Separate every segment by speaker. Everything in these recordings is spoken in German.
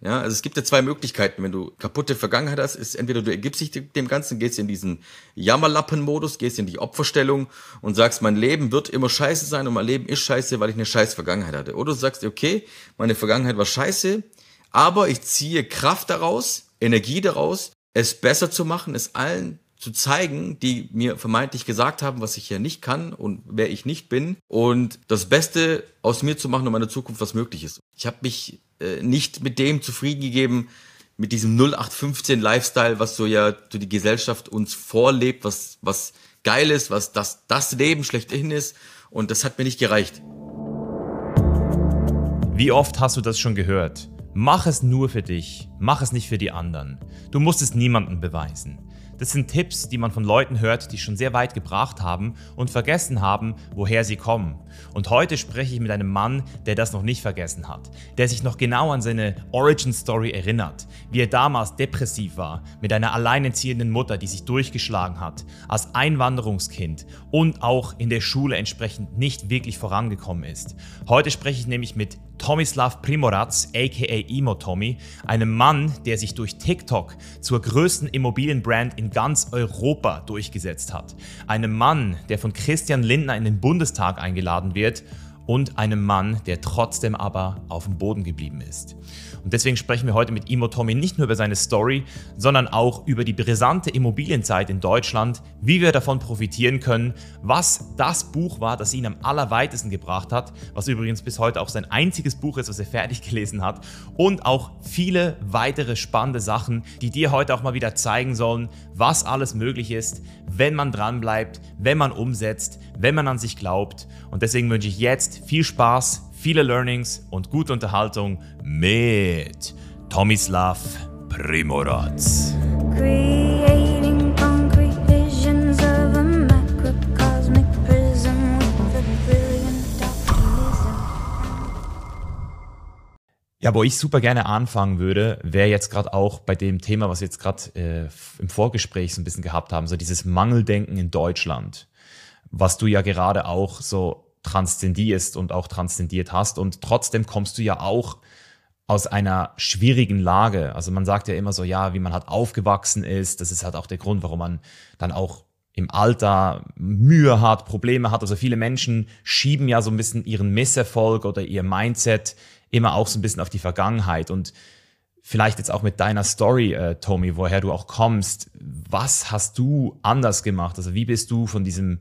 Speaker 1: Ja, also es gibt ja zwei Möglichkeiten, wenn du kaputte Vergangenheit hast, ist entweder du ergibst dich dem Ganzen, gehst in diesen Jammerlappen-Modus, gehst in die Opferstellung und sagst, mein Leben wird immer scheiße sein und mein Leben ist scheiße, weil ich eine scheiß Vergangenheit hatte. Oder du sagst, okay, meine Vergangenheit war scheiße, aber ich ziehe Kraft daraus, Energie daraus, es besser zu machen, es allen zu zeigen, die mir vermeintlich gesagt haben, was ich ja nicht kann und wer ich nicht bin und das Beste aus mir zu machen, um meine Zukunft was möglich ist. Ich habe mich äh, nicht mit dem zufrieden gegeben, mit diesem 0815 Lifestyle, was so ja so die Gesellschaft uns vorlebt, was was geil ist, was das das Leben schlechthin ist und das hat mir nicht gereicht.
Speaker 2: Wie oft hast du das schon gehört? Mach es nur für dich, mach es nicht für die anderen. Du musst es niemandem beweisen. Das sind Tipps, die man von Leuten hört, die schon sehr weit gebracht haben und vergessen haben, woher sie kommen. Und heute spreche ich mit einem Mann, der das noch nicht vergessen hat, der sich noch genau an seine Origin Story erinnert, wie er damals depressiv war, mit einer alleinerziehenden Mutter, die sich durchgeschlagen hat, als Einwanderungskind und auch in der Schule entsprechend nicht wirklich vorangekommen ist. Heute spreche ich nämlich mit Tomislav Primorac, aka Emo Tommy, einem Mann, der sich durch TikTok zur größten Immobilienbrand in ganz Europa durchgesetzt hat. Einem Mann, der von Christian Lindner in den Bundestag eingeladen wird und einem Mann, der trotzdem aber auf dem Boden geblieben ist. Und deswegen sprechen wir heute mit Imo Tommy nicht nur über seine Story, sondern auch über die brisante Immobilienzeit in Deutschland, wie wir davon profitieren können, was das Buch war, das ihn am allerweitesten gebracht hat, was übrigens bis heute auch sein einziges Buch ist, was er fertig gelesen hat, und auch viele weitere spannende Sachen, die dir heute auch mal wieder zeigen sollen, was alles möglich ist, wenn man dranbleibt, wenn man umsetzt, wenn man an sich glaubt. Und deswegen wünsche ich jetzt viel Spaß, viele Learnings und gute Unterhaltung mit Tomislav Primorac. Ja, wo ich super gerne anfangen würde, wäre jetzt gerade auch bei dem Thema, was wir jetzt gerade äh, im Vorgespräch so ein bisschen gehabt haben, so dieses Mangeldenken in Deutschland, was du ja gerade auch so transzendierst und auch transzendiert hast. Und trotzdem kommst du ja auch aus einer schwierigen Lage. Also man sagt ja immer so, ja, wie man halt aufgewachsen ist. Das ist halt auch der Grund, warum man dann auch im Alter Mühe hat, Probleme hat. Also viele Menschen schieben ja so ein bisschen ihren Misserfolg oder ihr Mindset immer auch so ein bisschen auf die Vergangenheit. Und vielleicht jetzt auch mit deiner Story, äh, Tommy, woher du auch kommst. Was hast du anders gemacht? Also wie bist du von diesem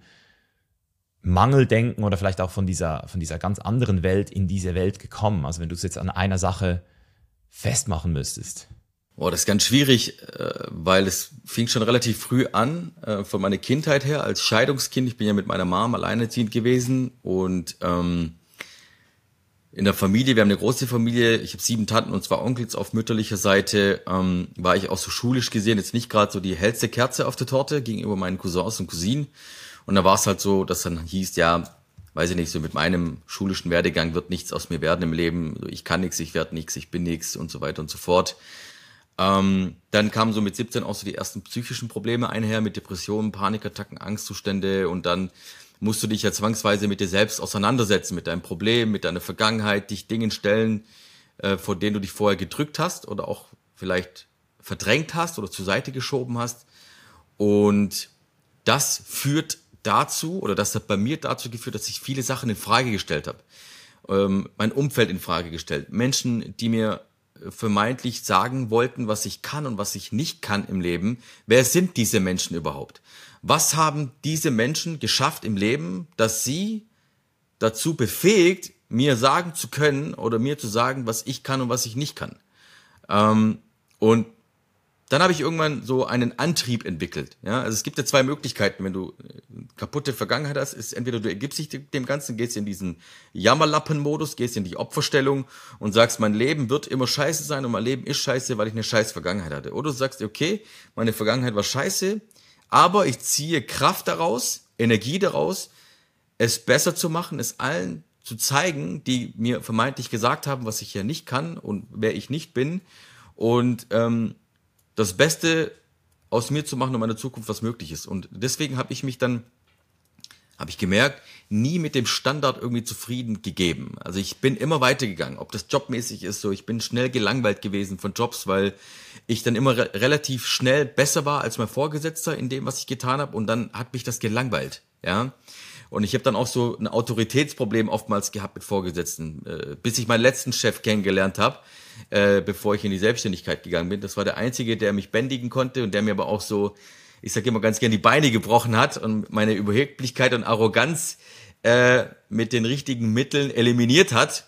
Speaker 2: Mangeldenken oder vielleicht auch von dieser, von dieser ganz anderen Welt in diese Welt gekommen? Also wenn du es jetzt an einer Sache festmachen müsstest.
Speaker 1: Boah, das ist ganz schwierig, äh, weil es fing schon relativ früh an, äh, von meiner Kindheit her, als Scheidungskind. Ich bin ja mit meiner Mom alleinerziehend gewesen und ähm, in der Familie, wir haben eine große Familie, ich habe sieben Tanten und zwei Onkels auf mütterlicher Seite, ähm, war ich auch so schulisch gesehen jetzt nicht gerade so die hellste Kerze auf der Torte gegenüber meinen Cousins und Cousinen. Und da war es halt so, dass dann hieß, ja, weiß ich nicht, so mit meinem schulischen Werdegang wird nichts aus mir werden im Leben. Ich kann nichts, ich werde nichts, ich bin nichts und so weiter und so fort. Ähm, dann kamen so mit 17 auch so die ersten psychischen Probleme einher mit Depressionen, Panikattacken, Angstzustände und dann musst du dich ja zwangsweise mit dir selbst auseinandersetzen, mit deinem Problem, mit deiner Vergangenheit, dich Dingen stellen, äh, vor denen du dich vorher gedrückt hast oder auch vielleicht verdrängt hast oder zur Seite geschoben hast. Und das führt dazu, oder das hat bei mir dazu geführt, dass ich viele Sachen in Frage gestellt habe. Ähm, mein Umfeld in Frage gestellt. Menschen, die mir vermeintlich sagen wollten, was ich kann und was ich nicht kann im Leben. Wer sind diese Menschen überhaupt? Was haben diese Menschen geschafft im Leben, dass sie dazu befähigt, mir sagen zu können oder mir zu sagen, was ich kann und was ich nicht kann? Ähm, und dann habe ich irgendwann so einen Antrieb entwickelt. Ja, also es gibt ja zwei Möglichkeiten, wenn du äh, kaputte Vergangenheit hast, ist entweder du ergibst dich dem Ganzen, gehst in diesen Jammerlappen-Modus, gehst in die Opferstellung und sagst, mein Leben wird immer scheiße sein und mein Leben ist scheiße, weil ich eine scheiß Vergangenheit hatte. Oder du sagst, okay, meine Vergangenheit war scheiße, aber ich ziehe Kraft daraus, Energie daraus, es besser zu machen, es allen zu zeigen, die mir vermeintlich gesagt haben, was ich ja nicht kann und wer ich nicht bin. Und ähm, das Beste aus mir zu machen, um meine Zukunft was möglich ist. Und deswegen habe ich mich dann habe ich gemerkt, nie mit dem Standard irgendwie zufrieden gegeben. Also ich bin immer weitergegangen, ob das jobmäßig ist, so ich bin schnell gelangweilt gewesen von Jobs, weil ich dann immer re relativ schnell besser war als mein Vorgesetzter in dem, was ich getan habe und dann hat mich das gelangweilt, ja. Und ich habe dann auch so ein Autoritätsproblem oftmals gehabt mit Vorgesetzten, äh, bis ich meinen letzten Chef kennengelernt habe, äh, bevor ich in die Selbstständigkeit gegangen bin. Das war der einzige, der mich bändigen konnte und der mir aber auch so ich sage immer ganz gern, die Beine gebrochen hat und meine Überheblichkeit und Arroganz äh, mit den richtigen Mitteln eliminiert hat.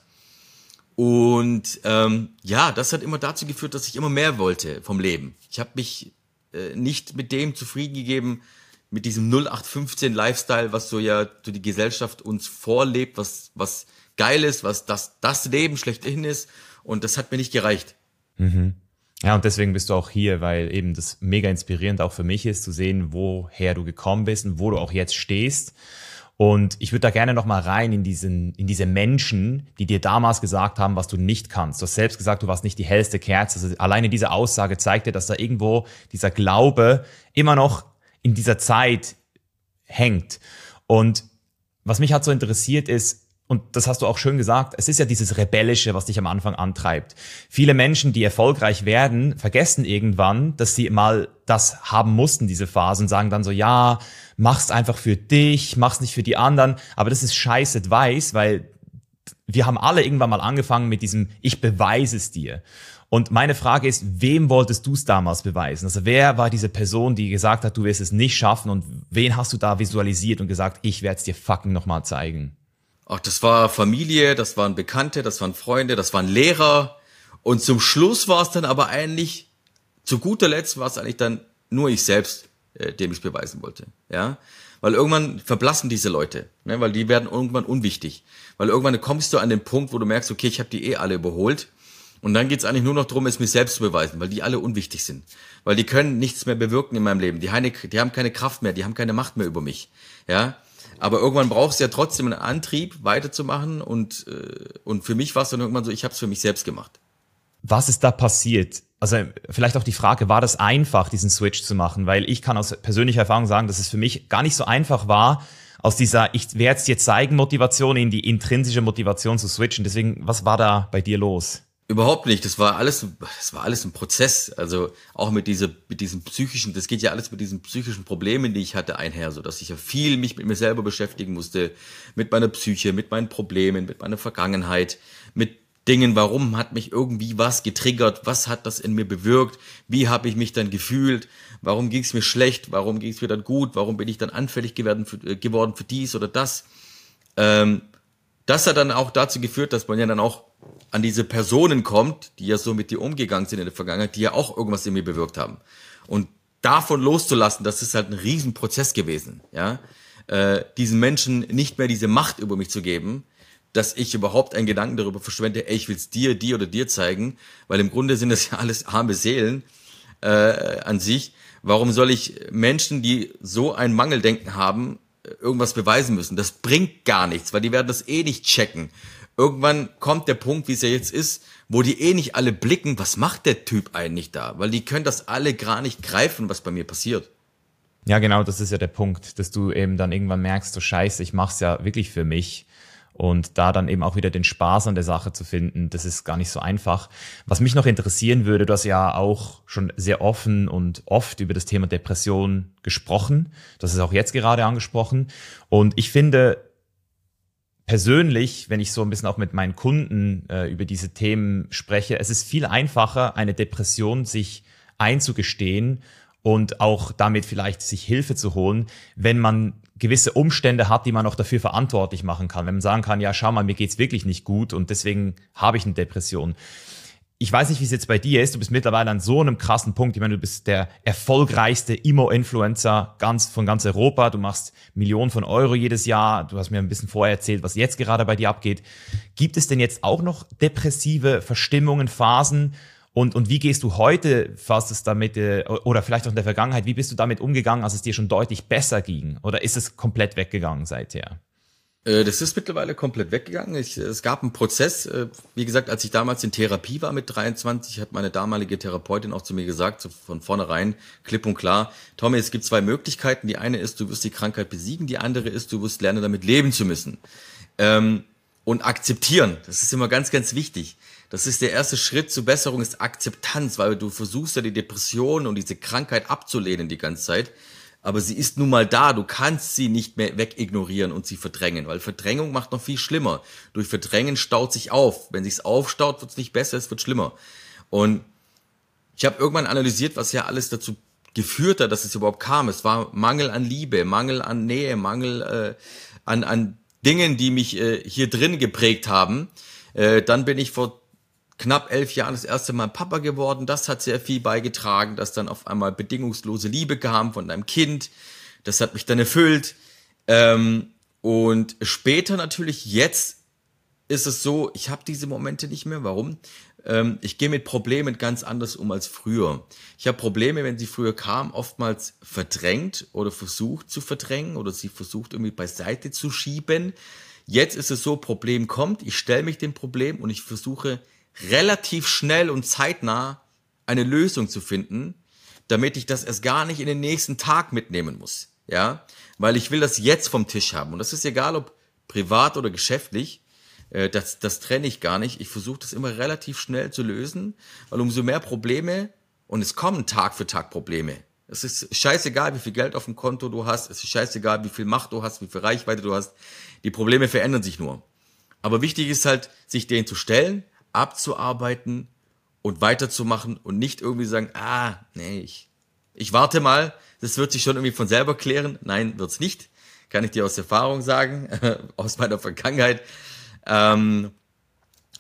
Speaker 1: Und ähm, ja, das hat immer dazu geführt, dass ich immer mehr wollte vom Leben. Ich habe mich äh, nicht mit dem zufrieden gegeben, mit diesem 0815 Lifestyle, was so ja so die Gesellschaft uns vorlebt, was was geil ist, was das das Leben schlechthin ist. Und das hat mir nicht gereicht.
Speaker 2: Mhm. Ja, und deswegen bist du auch hier, weil eben das mega inspirierend auch für mich ist, zu sehen, woher du gekommen bist und wo du auch jetzt stehst. Und ich würde da gerne nochmal rein in diesen, in diese Menschen, die dir damals gesagt haben, was du nicht kannst. Du hast selbst gesagt, du warst nicht die hellste Kerze. Also alleine diese Aussage zeigt dir, dass da irgendwo dieser Glaube immer noch in dieser Zeit hängt. Und was mich halt so interessiert ist, und das hast du auch schön gesagt, es ist ja dieses Rebellische, was dich am Anfang antreibt. Viele Menschen, die erfolgreich werden, vergessen irgendwann, dass sie mal das haben mussten, diese Phase, und sagen dann so, ja, mach's einfach für dich, mach's nicht für die anderen. Aber das ist scheiß Advice, weil wir haben alle irgendwann mal angefangen mit diesem, ich beweise es dir. Und meine Frage ist, wem wolltest du es damals beweisen? Also wer war diese Person, die gesagt hat, du wirst es nicht schaffen und wen hast du da visualisiert und gesagt, ich werde es dir fucking nochmal zeigen?
Speaker 1: Ach, das war Familie, das waren Bekannte, das waren Freunde, das waren Lehrer. Und zum Schluss war es dann aber eigentlich, zu guter Letzt war es eigentlich dann nur ich selbst, äh, dem ich beweisen wollte. Ja, weil irgendwann verblassen diese Leute, ne? weil die werden irgendwann unwichtig. Weil irgendwann kommst du an den Punkt, wo du merkst, okay, ich habe die eh alle überholt. Und dann geht's eigentlich nur noch darum, es mir selbst zu beweisen, weil die alle unwichtig sind. Weil die können nichts mehr bewirken in meinem Leben. Die, die haben keine Kraft mehr, die haben keine Macht mehr über mich. Ja, aber irgendwann brauchst du ja trotzdem einen Antrieb, weiterzumachen. Und, äh, und für mich war es dann irgendwann so, ich habe es für mich selbst gemacht.
Speaker 2: Was ist da passiert? Also vielleicht auch die Frage, war das einfach, diesen Switch zu machen? Weil ich kann aus persönlicher Erfahrung sagen, dass es für mich gar nicht so einfach war, aus dieser Ich werde es dir zeigen Motivation in die intrinsische Motivation zu switchen. Deswegen, was war da bei dir los?
Speaker 1: Überhaupt nicht. Das war alles, das war alles ein Prozess. Also auch mit dieser, mit diesem psychischen, das geht ja alles mit diesen psychischen Problemen, die ich hatte, einher, so dass ich ja viel mich mit mir selber beschäftigen musste, mit meiner Psyche, mit meinen Problemen, mit meiner Vergangenheit, mit Dingen, warum hat mich irgendwie was getriggert, was hat das in mir bewirkt, wie habe ich mich dann gefühlt, warum ging es mir schlecht, warum ging es mir dann gut, warum bin ich dann anfällig geworden für, äh, geworden für dies oder das. Ähm, das hat dann auch dazu geführt, dass man ja dann auch an diese Personen kommt, die ja so mit dir umgegangen sind in der Vergangenheit, die ja auch irgendwas in mir bewirkt haben. Und davon loszulassen, das ist halt ein Riesenprozess gewesen, ja. Äh, diesen Menschen nicht mehr diese Macht über mich zu geben, dass ich überhaupt einen Gedanken darüber verschwende, ey, ich will's dir, dir oder dir zeigen, weil im Grunde sind das ja alles arme Seelen äh, an sich. Warum soll ich Menschen, die so ein Mangeldenken haben, irgendwas beweisen müssen? Das bringt gar nichts, weil die werden das eh nicht checken irgendwann kommt der Punkt, wie es ja jetzt ist, wo die eh nicht alle blicken, was macht der Typ eigentlich da? Weil die können das alle gar nicht greifen, was bei mir passiert.
Speaker 2: Ja, genau, das ist ja der Punkt, dass du eben dann irgendwann merkst, so scheiße, ich mach's ja wirklich für mich. Und da dann eben auch wieder den Spaß an der Sache zu finden, das ist gar nicht so einfach. Was mich noch interessieren würde, du hast ja auch schon sehr offen und oft über das Thema Depression gesprochen. Das ist auch jetzt gerade angesprochen. Und ich finde, persönlich, wenn ich so ein bisschen auch mit meinen Kunden äh, über diese Themen spreche, es ist viel einfacher, eine Depression sich einzugestehen und auch damit vielleicht sich Hilfe zu holen, wenn man gewisse Umstände hat, die man auch dafür verantwortlich machen kann. Wenn man sagen kann, ja, schau mal, mir geht's wirklich nicht gut und deswegen habe ich eine Depression ich weiß nicht, wie es jetzt bei dir ist. Du bist mittlerweile an so einem krassen Punkt. Ich meine, du bist der erfolgreichste Imo-Influencer ganz, von ganz Europa. Du machst Millionen von Euro jedes Jahr. Du hast mir ein bisschen vorher erzählt, was jetzt gerade bei dir abgeht. Gibt es denn jetzt auch noch depressive Verstimmungen, Phasen? Und, und wie gehst du heute fast es damit, äh, oder vielleicht auch in der Vergangenheit, wie bist du damit umgegangen, als es dir schon deutlich besser ging? Oder ist es komplett weggegangen seither?
Speaker 1: Äh, das ist mittlerweile komplett weggegangen. Ich, es gab einen Prozess, äh, wie gesagt, als ich damals in Therapie war mit 23, hat meine damalige Therapeutin auch zu mir gesagt, so von vornherein, klipp und klar, Tommy, es gibt zwei Möglichkeiten. Die eine ist, du wirst die Krankheit besiegen, die andere ist, du wirst lernen, damit leben zu müssen. Ähm, und akzeptieren, das ist immer ganz, ganz wichtig. Das ist der erste Schritt zur Besserung, ist Akzeptanz, weil du versuchst ja die Depression und diese Krankheit abzulehnen die ganze Zeit aber sie ist nun mal da. Du kannst sie nicht mehr wegignorieren und sie verdrängen, weil Verdrängung macht noch viel schlimmer. Durch Verdrängen staut sich auf. Wenn sich's aufstaut, wird's nicht besser, es wird schlimmer. Und ich habe irgendwann analysiert, was ja alles dazu geführt hat, dass es überhaupt kam. Es war Mangel an Liebe, Mangel an Nähe, Mangel äh, an, an Dingen, die mich äh, hier drin geprägt haben. Äh, dann bin ich vor knapp elf Jahren das erste Mal Papa geworden. Das hat sehr viel beigetragen, dass dann auf einmal bedingungslose Liebe kam von deinem Kind. Das hat mich dann erfüllt. Ähm, und später natürlich, jetzt ist es so, ich habe diese Momente nicht mehr. Warum? Ähm, ich gehe mit Problemen ganz anders um als früher. Ich habe Probleme, wenn sie früher kamen, oftmals verdrängt oder versucht zu verdrängen oder sie versucht irgendwie beiseite zu schieben. Jetzt ist es so, Problem kommt, ich stelle mich dem Problem und ich versuche relativ schnell und zeitnah eine Lösung zu finden, damit ich das erst gar nicht in den nächsten Tag mitnehmen muss. Ja, weil ich will das jetzt vom Tisch haben. Und das ist egal, ob privat oder geschäftlich. Äh, das, das trenne ich gar nicht. Ich versuche das immer relativ schnell zu lösen, weil umso mehr Probleme, und es kommen Tag für Tag Probleme. Es ist scheißegal, wie viel Geld auf dem Konto du hast. Es ist scheißegal, wie viel Macht du hast, wie viel Reichweite du hast. Die Probleme verändern sich nur. Aber wichtig ist halt, sich denen zu stellen, abzuarbeiten und weiterzumachen und nicht irgendwie sagen, ah, nee, ich, ich warte mal, das wird sich schon irgendwie von selber klären. Nein, wird's nicht. Kann ich dir aus Erfahrung sagen, aus meiner Vergangenheit. Ähm,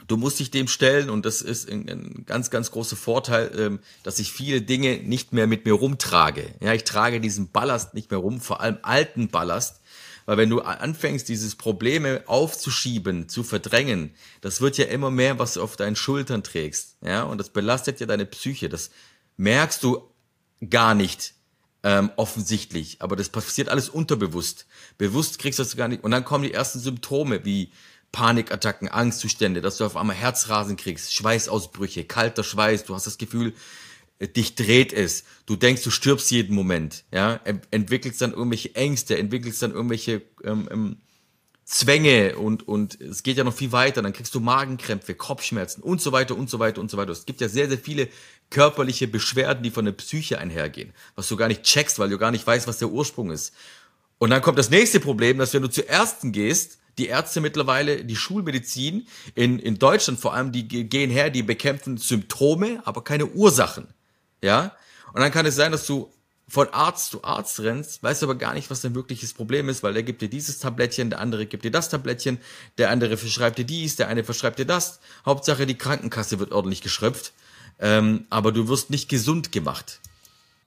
Speaker 1: du musst dich dem stellen und das ist ein, ein ganz, ganz großer Vorteil, ähm, dass ich viele Dinge nicht mehr mit mir rumtrage. Ja, ich trage diesen Ballast nicht mehr rum, vor allem alten Ballast, weil wenn du anfängst, dieses Probleme aufzuschieben, zu verdrängen, das wird ja immer mehr, was du auf deinen Schultern trägst. Ja, und das belastet ja deine Psyche. Das merkst du gar nicht ähm, offensichtlich, aber das passiert alles unterbewusst. Bewusst kriegst du das gar nicht. Und dann kommen die ersten Symptome wie Panikattacken, Angstzustände, dass du auf einmal Herzrasen kriegst, Schweißausbrüche, kalter Schweiß, du hast das Gefühl, dich dreht es, du denkst, du stirbst jeden Moment, ja, entwickelst dann irgendwelche Ängste, entwickelst dann irgendwelche ähm, ähm, Zwänge und, und es geht ja noch viel weiter, dann kriegst du Magenkrämpfe, Kopfschmerzen und so weiter und so weiter und so weiter. Es gibt ja sehr, sehr viele körperliche Beschwerden, die von der Psyche einhergehen, was du gar nicht checkst, weil du gar nicht weißt, was der Ursprung ist. Und dann kommt das nächste Problem, dass wenn du zu Ärzten gehst, die Ärzte mittlerweile, die Schulmedizin in, in Deutschland vor allem, die gehen her, die bekämpfen Symptome, aber keine Ursachen. Ja? Und dann kann es sein, dass du von Arzt zu Arzt rennst, weißt aber gar nicht, was dein wirkliches Problem ist, weil der gibt dir dieses Tablettchen, der andere gibt dir das Tablettchen, der andere verschreibt dir dies, der eine verschreibt dir das. Hauptsache, die Krankenkasse wird ordentlich geschröpft, ähm, aber du wirst nicht gesund gemacht.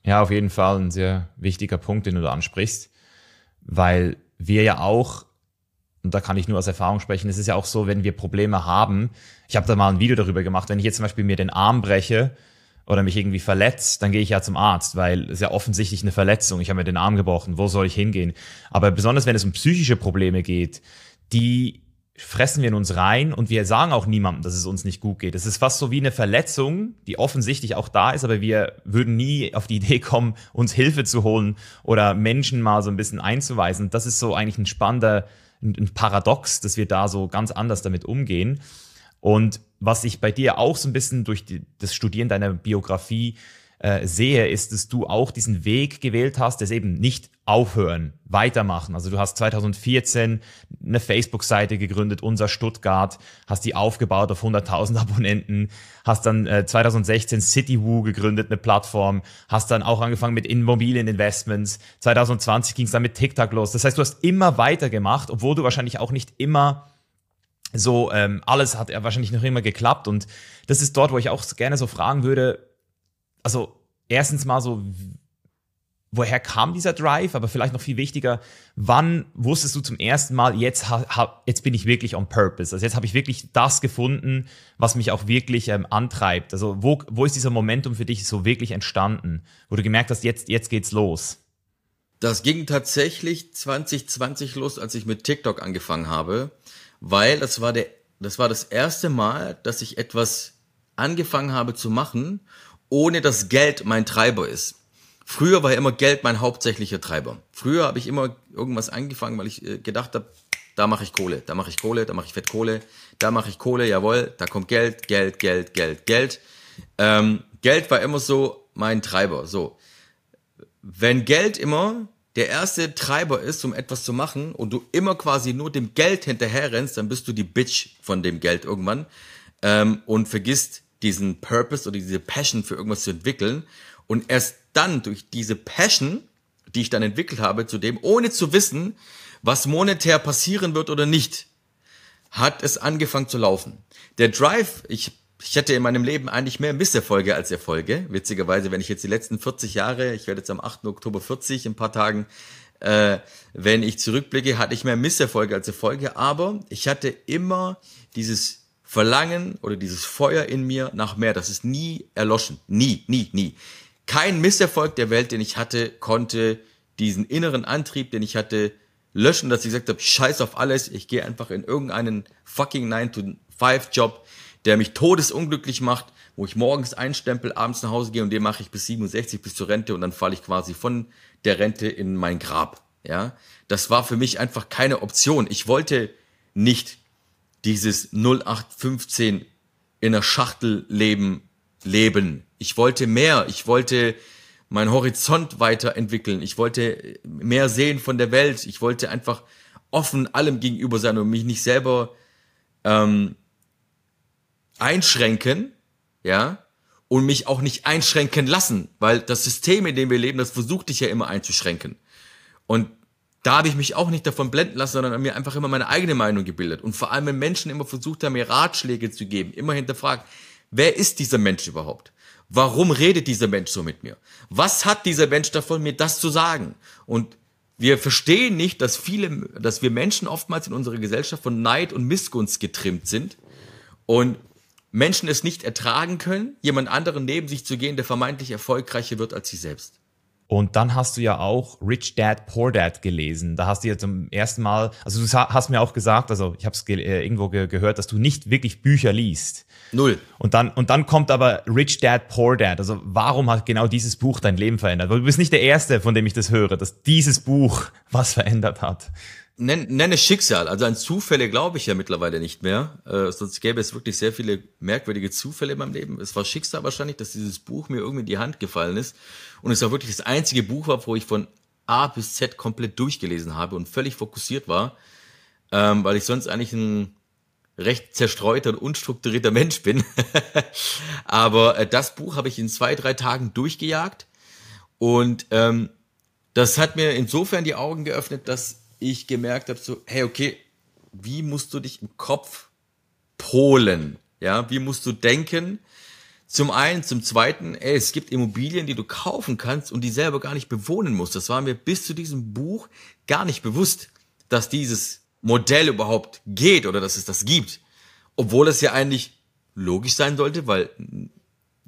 Speaker 2: Ja, auf jeden Fall ein sehr wichtiger Punkt, den du da ansprichst, weil wir ja auch, und da kann ich nur aus Erfahrung sprechen, es ist ja auch so, wenn wir Probleme haben, ich habe da mal ein Video darüber gemacht, wenn ich jetzt zum Beispiel mir den Arm breche, oder mich irgendwie verletzt, dann gehe ich ja zum Arzt, weil es ja offensichtlich eine Verletzung, ich habe mir den Arm gebrochen, wo soll ich hingehen? Aber besonders wenn es um psychische Probleme geht, die fressen wir in uns rein und wir sagen auch niemandem, dass es uns nicht gut geht. Es ist fast so wie eine Verletzung, die offensichtlich auch da ist, aber wir würden nie auf die Idee kommen, uns Hilfe zu holen oder Menschen mal so ein bisschen einzuweisen. Das ist so eigentlich ein spannender ein Paradox, dass wir da so ganz anders damit umgehen. Und was ich bei dir auch so ein bisschen durch die, das Studieren deiner Biografie äh, sehe, ist, dass du auch diesen Weg gewählt hast, das eben nicht aufhören, weitermachen. Also du hast 2014 eine Facebook-Seite gegründet, unser Stuttgart, hast die aufgebaut auf 100.000 Abonnenten, hast dann äh, 2016 CityWoo gegründet, eine Plattform, hast dann auch angefangen mit Immobilieninvestments. 2020 ging es dann mit TikTok los. Das heißt, du hast immer weitergemacht, obwohl du wahrscheinlich auch nicht immer so, ähm, alles hat ja wahrscheinlich noch immer geklappt. Und das ist dort, wo ich auch gerne so fragen würde, also erstens mal so, woher kam dieser Drive, aber vielleicht noch viel wichtiger, wann wusstest du zum ersten Mal, jetzt, ha, jetzt bin ich wirklich on purpose, also jetzt habe ich wirklich das gefunden, was mich auch wirklich ähm, antreibt. Also wo, wo ist dieser Momentum für dich so wirklich entstanden, wo du gemerkt hast, jetzt, jetzt geht's los?
Speaker 1: Das ging tatsächlich 2020 los, als ich mit TikTok angefangen habe, weil das war der, das war das erste Mal, dass ich etwas angefangen habe zu machen, ohne dass Geld mein Treiber ist. Früher war immer Geld mein hauptsächlicher Treiber. Früher habe ich immer irgendwas angefangen, weil ich äh, gedacht habe, da mache ich Kohle, da mache ich Kohle, da mache ich Fettkohle, da mache ich Kohle, jawohl, da kommt Geld, Geld, Geld, Geld, Geld. Ähm, Geld war immer so mein Treiber. So, wenn Geld immer der erste Treiber ist, um etwas zu machen und du immer quasi nur dem Geld hinterher rennst, dann bist du die Bitch von dem Geld irgendwann ähm, und vergisst diesen Purpose oder diese Passion für irgendwas zu entwickeln. Und erst dann durch diese Passion, die ich dann entwickelt habe, zu dem, ohne zu wissen, was monetär passieren wird oder nicht, hat es angefangen zu laufen. Der Drive, ich ich hatte in meinem Leben eigentlich mehr Misserfolge als Erfolge. Witzigerweise, wenn ich jetzt die letzten 40 Jahre, ich werde jetzt am 8. Oktober 40 in ein paar Tagen, äh, wenn ich zurückblicke, hatte ich mehr Misserfolge als Erfolge, aber ich hatte immer dieses Verlangen oder dieses Feuer in mir nach mehr. Das ist nie erloschen. Nie, nie, nie. Kein Misserfolg der Welt, den ich hatte, konnte diesen inneren Antrieb, den ich hatte, löschen, dass ich gesagt habe, scheiß auf alles, ich gehe einfach in irgendeinen fucking 9-to-5-Job, der mich todesunglücklich macht, wo ich morgens einstempel, abends nach Hause gehe und den mache ich bis 67, bis zur Rente und dann falle ich quasi von der Rente in mein Grab. Ja, das war für mich einfach keine Option. Ich wollte nicht dieses 0815 in der Schachtel leben, leben. Ich wollte mehr. Ich wollte meinen Horizont weiterentwickeln. Ich wollte mehr sehen von der Welt. Ich wollte einfach offen allem gegenüber sein und mich nicht selber ähm, einschränken, ja, und mich auch nicht einschränken lassen, weil das System, in dem wir leben, das versucht dich ja immer einzuschränken. Und da habe ich mich auch nicht davon blenden lassen, sondern mir einfach immer meine eigene Meinung gebildet. Und vor allem, wenn Menschen immer versucht haben, mir Ratschläge zu geben, immer hinterfragt, wer ist dieser Mensch überhaupt? Warum redet dieser Mensch so mit mir? Was hat dieser Mensch davon, mir das zu sagen? Und wir verstehen nicht, dass viele, dass wir Menschen oftmals in unserer Gesellschaft von Neid und Missgunst getrimmt sind und Menschen es nicht ertragen können, jemand anderen neben sich zu gehen, der vermeintlich erfolgreicher wird als sie selbst.
Speaker 2: Und dann hast du ja auch Rich Dad Poor Dad gelesen. Da hast du ja zum ersten Mal, also du hast mir auch gesagt, also ich habe es äh, irgendwo ge gehört, dass du nicht wirklich Bücher liest.
Speaker 1: Null.
Speaker 2: Und dann und dann kommt aber Rich Dad Poor Dad. Also warum hat genau dieses Buch dein Leben verändert? Weil du bist nicht der erste, von dem ich das höre, dass dieses Buch was verändert hat
Speaker 1: nenn, nenne Schicksal. Also an Zufälle glaube ich ja mittlerweile nicht mehr. Äh, sonst gäbe es wirklich sehr viele merkwürdige Zufälle in meinem Leben. Es war Schicksal wahrscheinlich, dass dieses Buch mir irgendwie in die Hand gefallen ist. Und es auch wirklich das einzige Buch war, wo ich von A bis Z komplett durchgelesen habe und völlig fokussiert war. Ähm, weil ich sonst eigentlich ein recht zerstreuter und unstrukturierter Mensch bin. Aber äh, das Buch habe ich in zwei, drei Tagen durchgejagt. Und ähm, das hat mir insofern die Augen geöffnet, dass ich gemerkt habe, so, hey, okay, wie musst du dich im Kopf polen? Ja, wie musst du denken? Zum einen, zum zweiten, ey, es gibt Immobilien, die du kaufen kannst und die selber gar nicht bewohnen musst. Das war mir bis zu diesem Buch gar nicht bewusst, dass dieses Modell überhaupt geht oder dass es das gibt. Obwohl es ja eigentlich logisch sein sollte, weil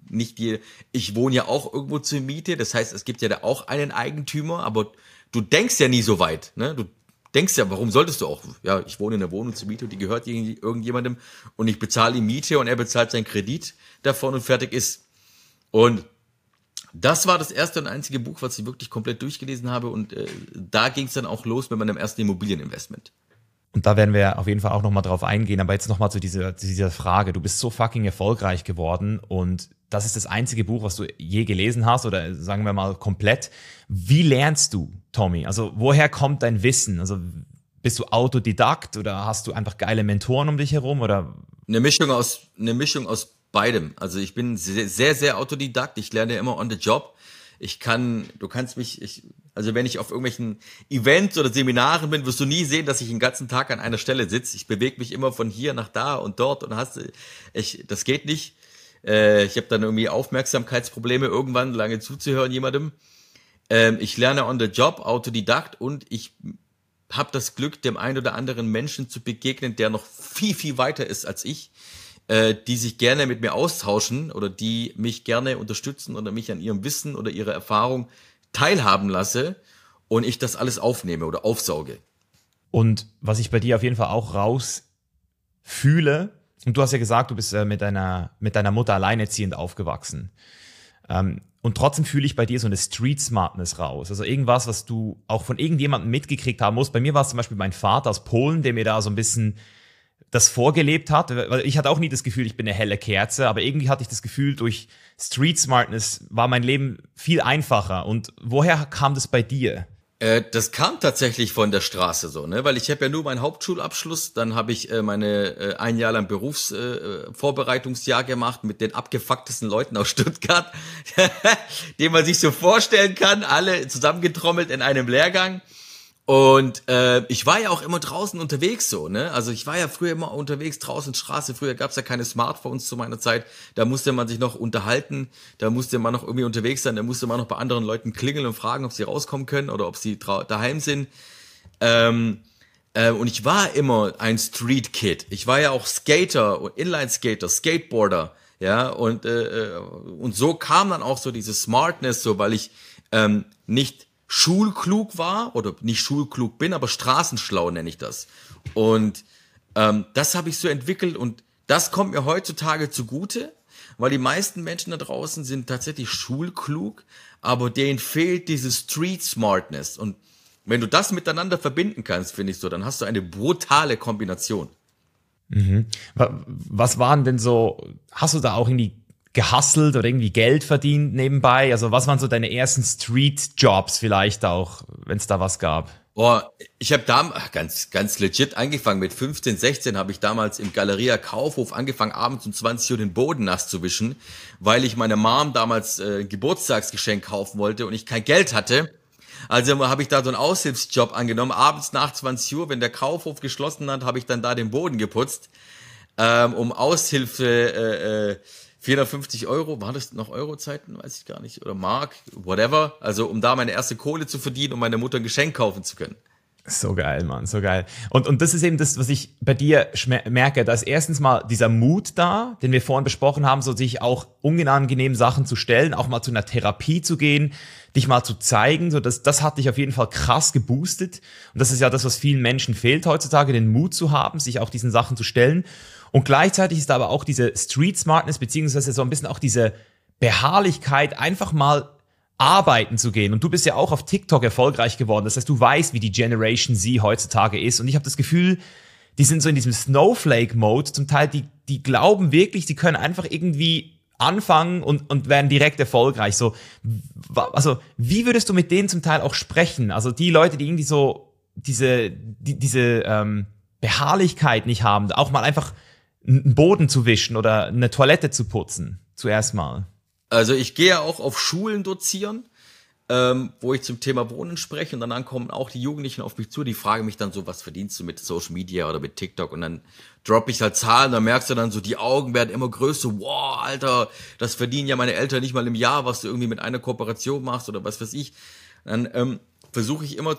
Speaker 1: nicht die, ich wohne ja auch irgendwo zur Miete, das heißt, es gibt ja da auch einen Eigentümer, aber du denkst ja nie so weit, ne? Du denkst ja, warum solltest du auch? Ja, ich wohne in der Wohnung zur Miete und die gehört irgendjemandem und ich bezahle ihm Miete und er bezahlt seinen Kredit davon und fertig ist. Und das war das erste und einzige Buch, was ich wirklich komplett durchgelesen habe und äh, da ging es dann auch los mit meinem ersten Immobilieninvestment.
Speaker 2: Und da werden wir auf jeden Fall auch nochmal drauf eingehen. Aber jetzt nochmal zu dieser, zu dieser Frage. Du bist so fucking erfolgreich geworden und das ist das einzige Buch, was du je gelesen hast oder sagen wir mal komplett. Wie lernst du, Tommy? Also woher kommt dein Wissen? Also bist du Autodidakt oder hast du einfach geile Mentoren um dich herum oder?
Speaker 1: Eine Mischung aus, eine Mischung aus beidem. Also ich bin sehr, sehr, sehr Autodidakt. Ich lerne immer on the job. Ich kann, du kannst mich, ich, also wenn ich auf irgendwelchen Events oder Seminaren bin, wirst du nie sehen, dass ich den ganzen Tag an einer Stelle sitze. Ich bewege mich immer von hier nach da und dort und hast, ich, das geht nicht. Äh, ich habe dann irgendwie Aufmerksamkeitsprobleme, irgendwann lange zuzuhören jemandem. Ähm, ich lerne on the job, Autodidakt und ich habe das Glück, dem einen oder anderen Menschen zu begegnen, der noch viel, viel weiter ist als ich, äh, die sich gerne mit mir austauschen oder die mich gerne unterstützen oder mich an ihrem Wissen oder ihrer Erfahrung teilhaben lasse. und ich das alles aufnehme oder aufsauge.
Speaker 2: Und was ich bei dir auf jeden Fall auch raus fühle, und du hast ja gesagt, du bist äh, mit, deiner, mit deiner Mutter alleinerziehend aufgewachsen. Ähm, und trotzdem fühle ich bei dir so eine Street Smartness raus. Also irgendwas, was du auch von irgendjemandem mitgekriegt haben musst. Bei mir war es zum Beispiel mein Vater aus Polen, der mir da so ein bisschen das vorgelebt hat. Ich hatte auch nie das Gefühl, ich bin eine helle Kerze, aber irgendwie hatte ich das Gefühl, durch Street Smartness war mein Leben viel einfacher. Und woher kam das bei dir?
Speaker 1: Äh, das kam tatsächlich von der Straße so, ne? Weil ich habe ja nur meinen Hauptschulabschluss, dann habe ich äh, meine äh, ein Jahr lang Berufsvorbereitungsjahr äh, gemacht mit den abgefucktesten Leuten aus Stuttgart, den man sich so vorstellen kann, alle zusammengetrommelt in einem Lehrgang. Und äh, ich war ja auch immer draußen unterwegs so, ne? Also ich war ja früher immer unterwegs draußen Straße. Früher gab's ja keine Smartphones zu meiner Zeit. Da musste man sich noch unterhalten, da musste man noch irgendwie unterwegs sein, da musste man noch bei anderen Leuten klingeln und fragen, ob sie rauskommen können oder ob sie daheim sind. Ähm, äh, und ich war immer ein Street Kid. Ich war ja auch Skater Inline Skater, Skateboarder, ja. Und äh, äh, und so kam dann auch so diese Smartness, so weil ich ähm, nicht schulklug war oder nicht schulklug bin, aber straßenschlau nenne ich das. Und ähm, das habe ich so entwickelt und das kommt mir heutzutage zugute, weil die meisten Menschen da draußen sind tatsächlich schulklug, aber denen fehlt diese Street Smartness. Und wenn du das miteinander verbinden kannst, finde ich so, dann hast du eine brutale Kombination.
Speaker 2: Mhm. Was waren denn so, hast du da auch irgendwie gehustelt oder irgendwie Geld verdient nebenbei? Also was waren so deine ersten Street-Jobs vielleicht auch, wenn es da was gab?
Speaker 1: Oh, ich habe da ganz ganz legit angefangen. Mit 15, 16 habe ich damals im Galeria Kaufhof angefangen, abends um 20 Uhr den Boden nass zu wischen, weil ich meiner Mom damals äh, ein Geburtstagsgeschenk kaufen wollte und ich kein Geld hatte. Also habe ich da so einen Aushilfsjob angenommen. Abends nach 20 Uhr, wenn der Kaufhof geschlossen hat, habe ich dann da den Boden geputzt, ähm, um Aushilfe äh, äh, 450 Euro, war das noch Eurozeiten, weiß ich gar nicht, oder Mark, whatever, also um da meine erste Kohle zu verdienen, um meiner Mutter ein Geschenk kaufen zu können.
Speaker 2: So geil, Mann, so geil. Und, und das ist eben das, was ich bei dir merke. Da ist erstens mal dieser Mut da, den wir vorhin besprochen haben, so sich auch unangenehmen Sachen zu stellen, auch mal zu einer Therapie zu gehen, dich mal zu zeigen. So das, das hat dich auf jeden Fall krass geboostet. Und das ist ja das, was vielen Menschen fehlt heutzutage, den Mut zu haben, sich auch diesen Sachen zu stellen. Und gleichzeitig ist aber auch diese Street Smartness, beziehungsweise so ein bisschen auch diese Beharrlichkeit, einfach mal arbeiten zu gehen. Und du bist ja auch auf TikTok erfolgreich geworden. Das heißt, du weißt, wie die Generation Z heutzutage ist. Und ich habe das Gefühl, die sind so in diesem Snowflake-Mode. Zum Teil, die, die glauben wirklich, die können einfach irgendwie anfangen und, und werden direkt erfolgreich. So, also, wie würdest du mit denen zum Teil auch sprechen? Also die Leute, die irgendwie so diese, die, diese ähm, Beharrlichkeit nicht haben, auch mal einfach einen Boden zu wischen oder eine Toilette zu putzen, zuerst mal.
Speaker 1: Also ich gehe auch auf Schulen dozieren, ähm, wo ich zum Thema Wohnen spreche und dann kommen auch die Jugendlichen auf mich zu, die fragen mich dann so, was verdienst du mit Social Media oder mit TikTok und dann droppe ich halt Zahlen, dann merkst du dann so, die Augen werden immer größer, wow, Alter, das verdienen ja meine Eltern nicht mal im Jahr, was du irgendwie mit einer Kooperation machst oder was weiß ich. Dann ähm, versuche ich immer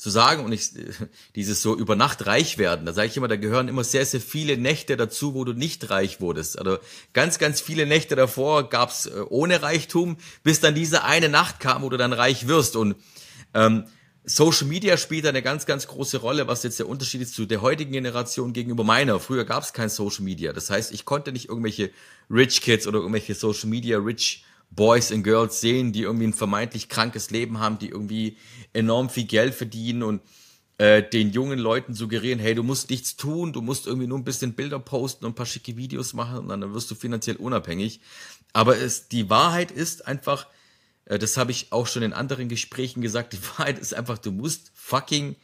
Speaker 1: zu sagen und ich, dieses so über Nacht reich werden, da sage ich immer, da gehören immer sehr, sehr viele Nächte dazu, wo du nicht reich wurdest. Also ganz, ganz viele Nächte davor gab's äh, ohne Reichtum, bis dann diese eine Nacht kam, wo du dann reich wirst. Und ähm, Social Media spielt eine ganz, ganz große Rolle, was jetzt der Unterschied ist zu der heutigen Generation gegenüber meiner. Früher gab's kein Social Media. Das heißt, ich konnte nicht irgendwelche Rich Kids oder irgendwelche Social Media Rich Boys and Girls sehen, die irgendwie ein vermeintlich krankes Leben haben, die irgendwie enorm viel Geld verdienen und äh, den jungen Leuten suggerieren, hey, du musst nichts tun, du musst irgendwie nur ein bisschen Bilder posten und ein paar schicke Videos machen und dann wirst du finanziell unabhängig. Aber es, die Wahrheit ist einfach, äh, das habe ich auch schon in anderen Gesprächen gesagt, die Wahrheit ist einfach, du musst fucking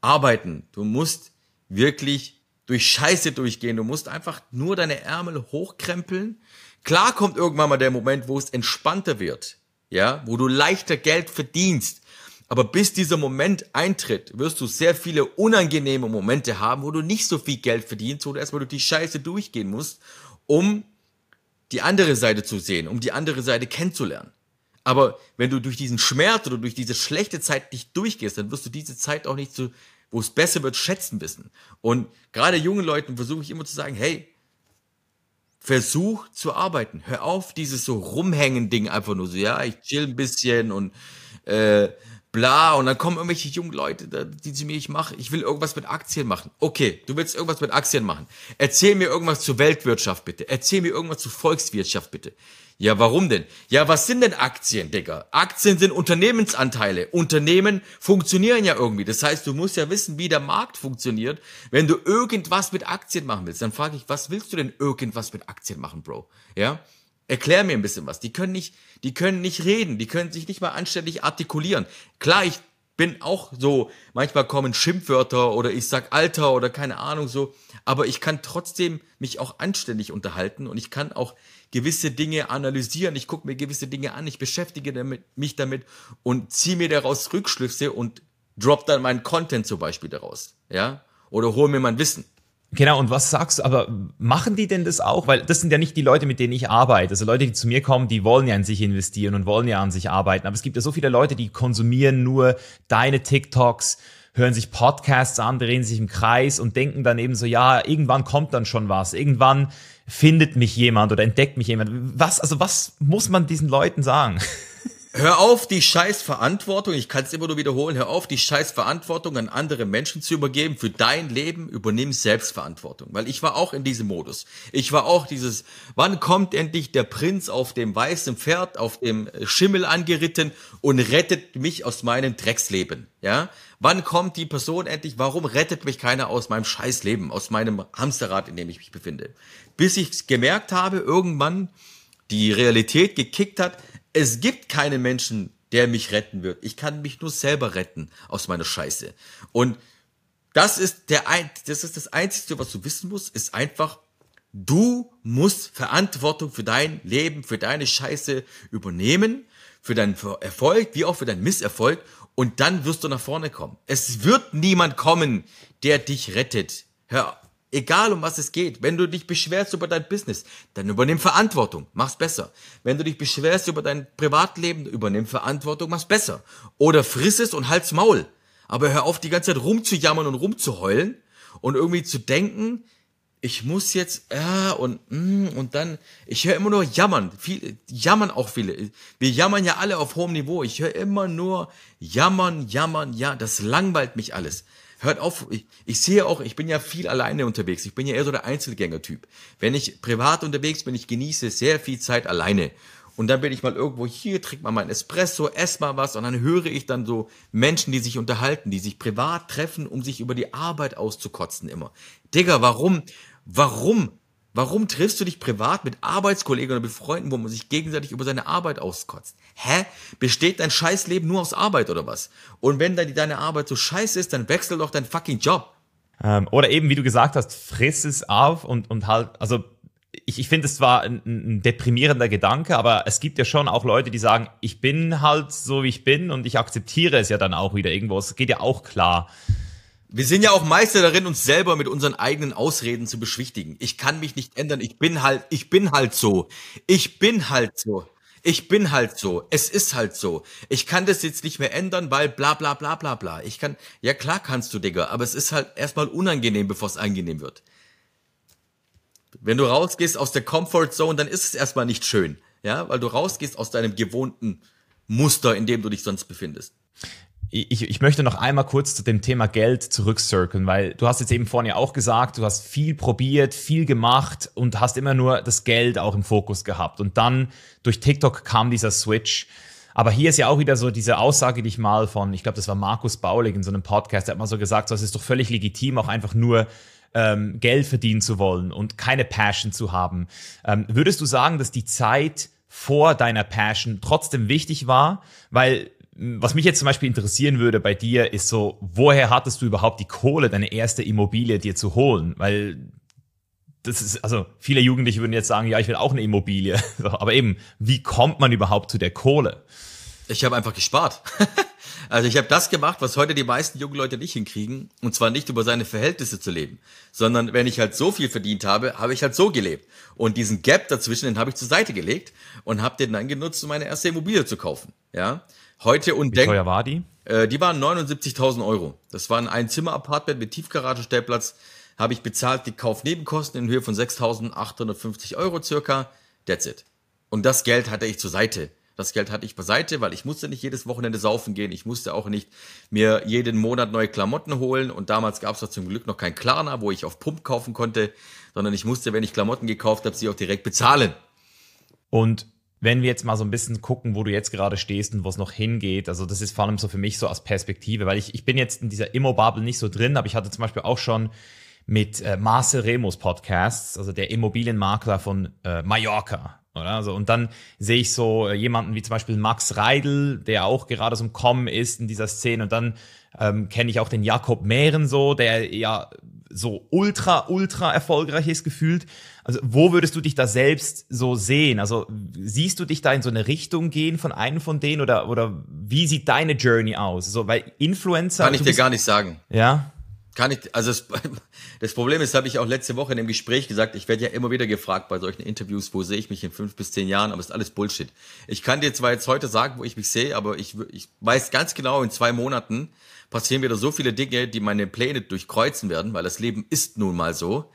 Speaker 1: arbeiten. Du musst wirklich durch Scheiße durchgehen. Du musst einfach nur deine Ärmel hochkrempeln Klar kommt irgendwann mal der Moment, wo es entspannter wird, ja, wo du leichter Geld verdienst. Aber bis dieser Moment eintritt, wirst du sehr viele unangenehme Momente haben, wo du nicht so viel Geld verdienst, wo du erstmal durch die Scheiße durchgehen musst, um die andere Seite zu sehen, um die andere Seite kennenzulernen. Aber wenn du durch diesen Schmerz oder durch diese schlechte Zeit nicht durchgehst, dann wirst du diese Zeit auch nicht so, wo es besser wird, schätzen wissen. Und gerade jungen Leuten versuche ich immer zu sagen, hey, Versuch zu arbeiten. Hör auf, dieses so rumhängen Ding einfach nur so, ja, ich chill ein bisschen und äh, bla, und dann kommen irgendwelche jungen Leute, die zu mir, ich mache, ich will irgendwas mit Aktien machen. Okay, du willst irgendwas mit Aktien machen. Erzähl mir irgendwas zur Weltwirtschaft bitte. Erzähl mir irgendwas zur Volkswirtschaft bitte. Ja, warum denn? Ja, was sind denn Aktien, Digga? Aktien sind Unternehmensanteile. Unternehmen funktionieren ja irgendwie. Das heißt, du musst ja wissen, wie der Markt funktioniert. Wenn du irgendwas mit Aktien machen willst, dann frage ich, was willst du denn irgendwas mit Aktien machen, Bro? Ja? Erklär mir ein bisschen was. Die können nicht, die können nicht reden, die können sich nicht mal anständig artikulieren. Klar, ich bin auch so, manchmal kommen Schimpfwörter oder ich sag Alter oder keine Ahnung so, aber ich kann trotzdem mich auch anständig unterhalten und ich kann auch gewisse Dinge analysieren, ich gucke mir gewisse Dinge an, ich beschäftige damit, mich damit und ziehe mir daraus Rückschlüsse und drop dann meinen Content zum Beispiel daraus, ja, oder hole mir mein Wissen.
Speaker 2: Genau, und was sagst du, aber machen die denn das auch? Weil das sind ja nicht die Leute, mit denen ich arbeite. Also Leute, die zu mir kommen, die wollen ja in sich investieren und wollen ja an sich arbeiten. Aber es gibt ja so viele Leute, die konsumieren nur deine TikToks, hören sich Podcasts an, drehen sich im Kreis und denken dann eben so, ja, irgendwann kommt dann schon was. Irgendwann findet mich jemand oder entdeckt mich jemand. Was, also was muss man diesen Leuten sagen?
Speaker 1: Hör auf, die scheiß Verantwortung, ich kann es immer nur wiederholen, hör auf, die scheiß Verantwortung an andere Menschen zu übergeben. Für dein Leben übernimm Selbstverantwortung. Weil ich war auch in diesem Modus. Ich war auch dieses, wann kommt endlich der Prinz auf dem weißen Pferd, auf dem Schimmel angeritten und rettet mich aus meinem Drecksleben? Ja? Wann kommt die Person endlich, warum rettet mich keiner aus meinem Scheißleben, aus meinem Hamsterrad, in dem ich mich befinde? Bis ich gemerkt habe, irgendwann die Realität gekickt hat, es gibt keinen Menschen, der mich retten wird. Ich kann mich nur selber retten aus meiner Scheiße. Und das ist der ein, das ist das einzige, was du wissen musst, ist einfach, du musst Verantwortung für dein Leben, für deine Scheiße übernehmen, für deinen Erfolg, wie auch für deinen Misserfolg. Und dann wirst du nach vorne kommen. Es wird niemand kommen, der dich rettet. Hör Egal um was es geht. Wenn du dich beschwerst über dein Business, dann übernimm Verantwortung, mach's besser. Wenn du dich beschwerst über dein Privatleben, übernimm Verantwortung, mach's besser. Oder friss es und halt's Maul. Aber hör auf, die ganze Zeit rumzujammern und rumzuheulen und irgendwie zu denken, ich muss jetzt, ja, und, mm, und dann, ich höre immer nur jammern. Viel, jammern auch viele. Wir jammern ja alle auf hohem Niveau. Ich höre immer nur jammern, jammern, ja, das langweilt mich alles. Hört auf, ich, ich sehe auch, ich bin ja viel alleine unterwegs. Ich bin ja eher so der Einzelgänger-Typ. Wenn ich privat unterwegs bin, ich genieße sehr viel Zeit alleine. Und dann bin ich mal irgendwo hier, trinke mal mein Espresso, esse mal was und dann höre ich dann so Menschen, die sich unterhalten, die sich privat treffen, um sich über die Arbeit auszukotzen immer. Digga, warum, warum Warum triffst du dich privat mit Arbeitskollegen oder mit Freunden, wo man sich gegenseitig über seine Arbeit auskotzt? Hä? Besteht dein Scheißleben nur aus Arbeit oder was? Und wenn deine Arbeit so scheiße ist, dann wechsel doch deinen fucking Job.
Speaker 2: Ähm, oder eben, wie du gesagt hast, friss es auf und, und halt, also ich, ich finde es zwar ein, ein deprimierender Gedanke, aber es gibt ja schon auch Leute, die sagen, ich bin halt so, wie ich bin und ich akzeptiere es ja dann auch wieder irgendwo. Es geht ja auch klar.
Speaker 1: Wir sind ja auch Meister darin, uns selber mit unseren eigenen Ausreden zu beschwichtigen. Ich kann mich nicht ändern. Ich bin halt, ich bin halt so. Ich bin halt so. Ich bin halt so. Es ist halt so. Ich kann das jetzt nicht mehr ändern, weil bla bla bla bla bla. Ich kann, ja klar kannst du, Digga, aber es ist halt erstmal unangenehm, bevor es angenehm wird. Wenn du rausgehst aus der Comfort Zone, dann ist es erstmal nicht schön. Ja, weil du rausgehst aus deinem gewohnten Muster, in dem du dich sonst befindest
Speaker 2: ich, ich möchte noch einmal kurz zu dem Thema Geld zurückcirkeln, weil du hast jetzt eben vorhin ja auch gesagt, du hast viel probiert, viel gemacht und hast immer nur das Geld auch im Fokus gehabt. Und dann durch TikTok kam dieser Switch. Aber hier ist ja auch wieder so diese Aussage, die ich mal von, ich glaube, das war Markus Baulig in so einem Podcast, der hat mal so gesagt, so, es ist doch völlig legitim, auch einfach nur ähm, Geld verdienen zu wollen und keine Passion zu haben. Ähm, würdest du sagen, dass die Zeit vor deiner Passion trotzdem wichtig war? Weil was mich jetzt zum Beispiel interessieren würde bei dir, ist so, woher hattest du überhaupt die Kohle, deine erste Immobilie dir zu holen? Weil das ist, also viele Jugendliche würden jetzt sagen, ja, ich will auch eine Immobilie. Aber eben, wie kommt man überhaupt zu der Kohle?
Speaker 1: Ich habe einfach gespart. also ich habe das gemacht, was heute die meisten jungen Leute nicht hinkriegen. Und zwar nicht über seine Verhältnisse zu leben, sondern wenn ich halt so viel verdient habe, habe ich halt so gelebt. Und diesen Gap dazwischen, den habe ich zur Seite gelegt und habe den dann genutzt, um meine erste Immobilie zu kaufen. Ja, Heute und
Speaker 2: Wie teuer war die?
Speaker 1: Äh, die waren 79.000 Euro. Das war ein Einzimmer-Apartment mit Tiefgaragenstellplatz. Habe ich bezahlt die Kaufnebenkosten in Höhe von 6.850 Euro circa. That's it. Und das Geld hatte ich zur Seite. Das Geld hatte ich beiseite, weil ich musste nicht jedes Wochenende saufen gehen. Ich musste auch nicht mir jeden Monat neue Klamotten holen. Und damals gab es zum Glück noch kein Klarna, wo ich auf Pump kaufen konnte, sondern ich musste, wenn ich Klamotten gekauft habe, sie auch direkt bezahlen.
Speaker 2: Und wenn wir jetzt mal so ein bisschen gucken, wo du jetzt gerade stehst und wo es noch hingeht, also das ist vor allem so für mich so als Perspektive, weil ich, ich bin jetzt in dieser Immo-Bubble nicht so drin, aber ich hatte zum Beispiel auch schon mit äh, Marcel Remus Podcasts, also der Immobilienmakler von äh, Mallorca. Oder? Also, und dann sehe ich so äh, jemanden wie zum Beispiel Max Reidel, der auch gerade so im Kommen ist in dieser Szene. Und dann ähm, kenne ich auch den Jakob Mehren so, der ja so ultra, ultra erfolgreich ist gefühlt. Also wo würdest du dich da selbst so sehen? Also siehst du dich da in so eine Richtung gehen von einem von denen oder, oder wie sieht deine Journey aus? So, weil Influencer.
Speaker 1: Kann ich dir gar nicht sagen.
Speaker 2: Ja.
Speaker 1: Kann ich, also das, das Problem ist, habe ich auch letzte Woche in dem Gespräch gesagt, ich werde ja immer wieder gefragt bei solchen Interviews, wo sehe ich mich in fünf bis zehn Jahren, aber es ist alles Bullshit. Ich kann dir zwar jetzt heute sagen, wo ich mich sehe, aber ich, ich weiß ganz genau, in zwei Monaten passieren wieder so viele Dinge, die meine Pläne durchkreuzen werden, weil das Leben ist nun mal so,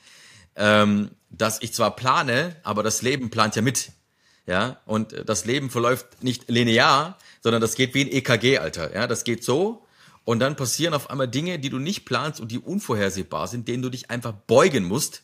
Speaker 1: ähm, dass ich zwar plane, aber das Leben plant ja mit. Ja, und das Leben verläuft nicht linear, sondern das geht wie ein EKG, Alter. Ja, das geht so und dann passieren auf einmal Dinge, die du nicht planst und die unvorhersehbar sind, denen du dich einfach beugen musst.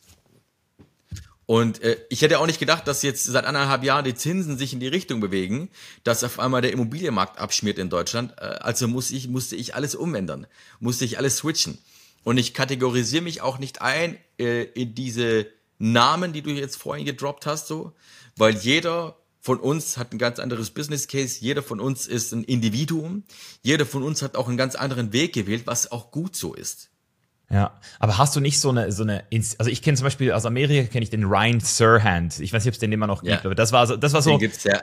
Speaker 1: Und äh, ich hätte auch nicht gedacht, dass jetzt seit anderthalb Jahren die Zinsen sich in die Richtung bewegen, dass auf einmal der Immobilienmarkt abschmiert in Deutschland. Äh, also muss ich, musste ich alles umändern, musste ich alles switchen. Und ich kategorisiere mich auch nicht ein äh, in diese Namen, die du jetzt vorhin gedroppt hast, so, weil jeder von uns hat ein ganz anderes Business Case, jeder von uns ist ein Individuum, jeder von uns hat auch einen ganz anderen Weg gewählt, was auch gut so ist.
Speaker 2: Ja, aber hast du nicht so eine, so eine, also ich kenne zum Beispiel aus Amerika kenne ich den Ryan Serhant. Ich weiß nicht, ob es den immer noch gibt, ja. aber das war so, das war so. Den gibt's ja.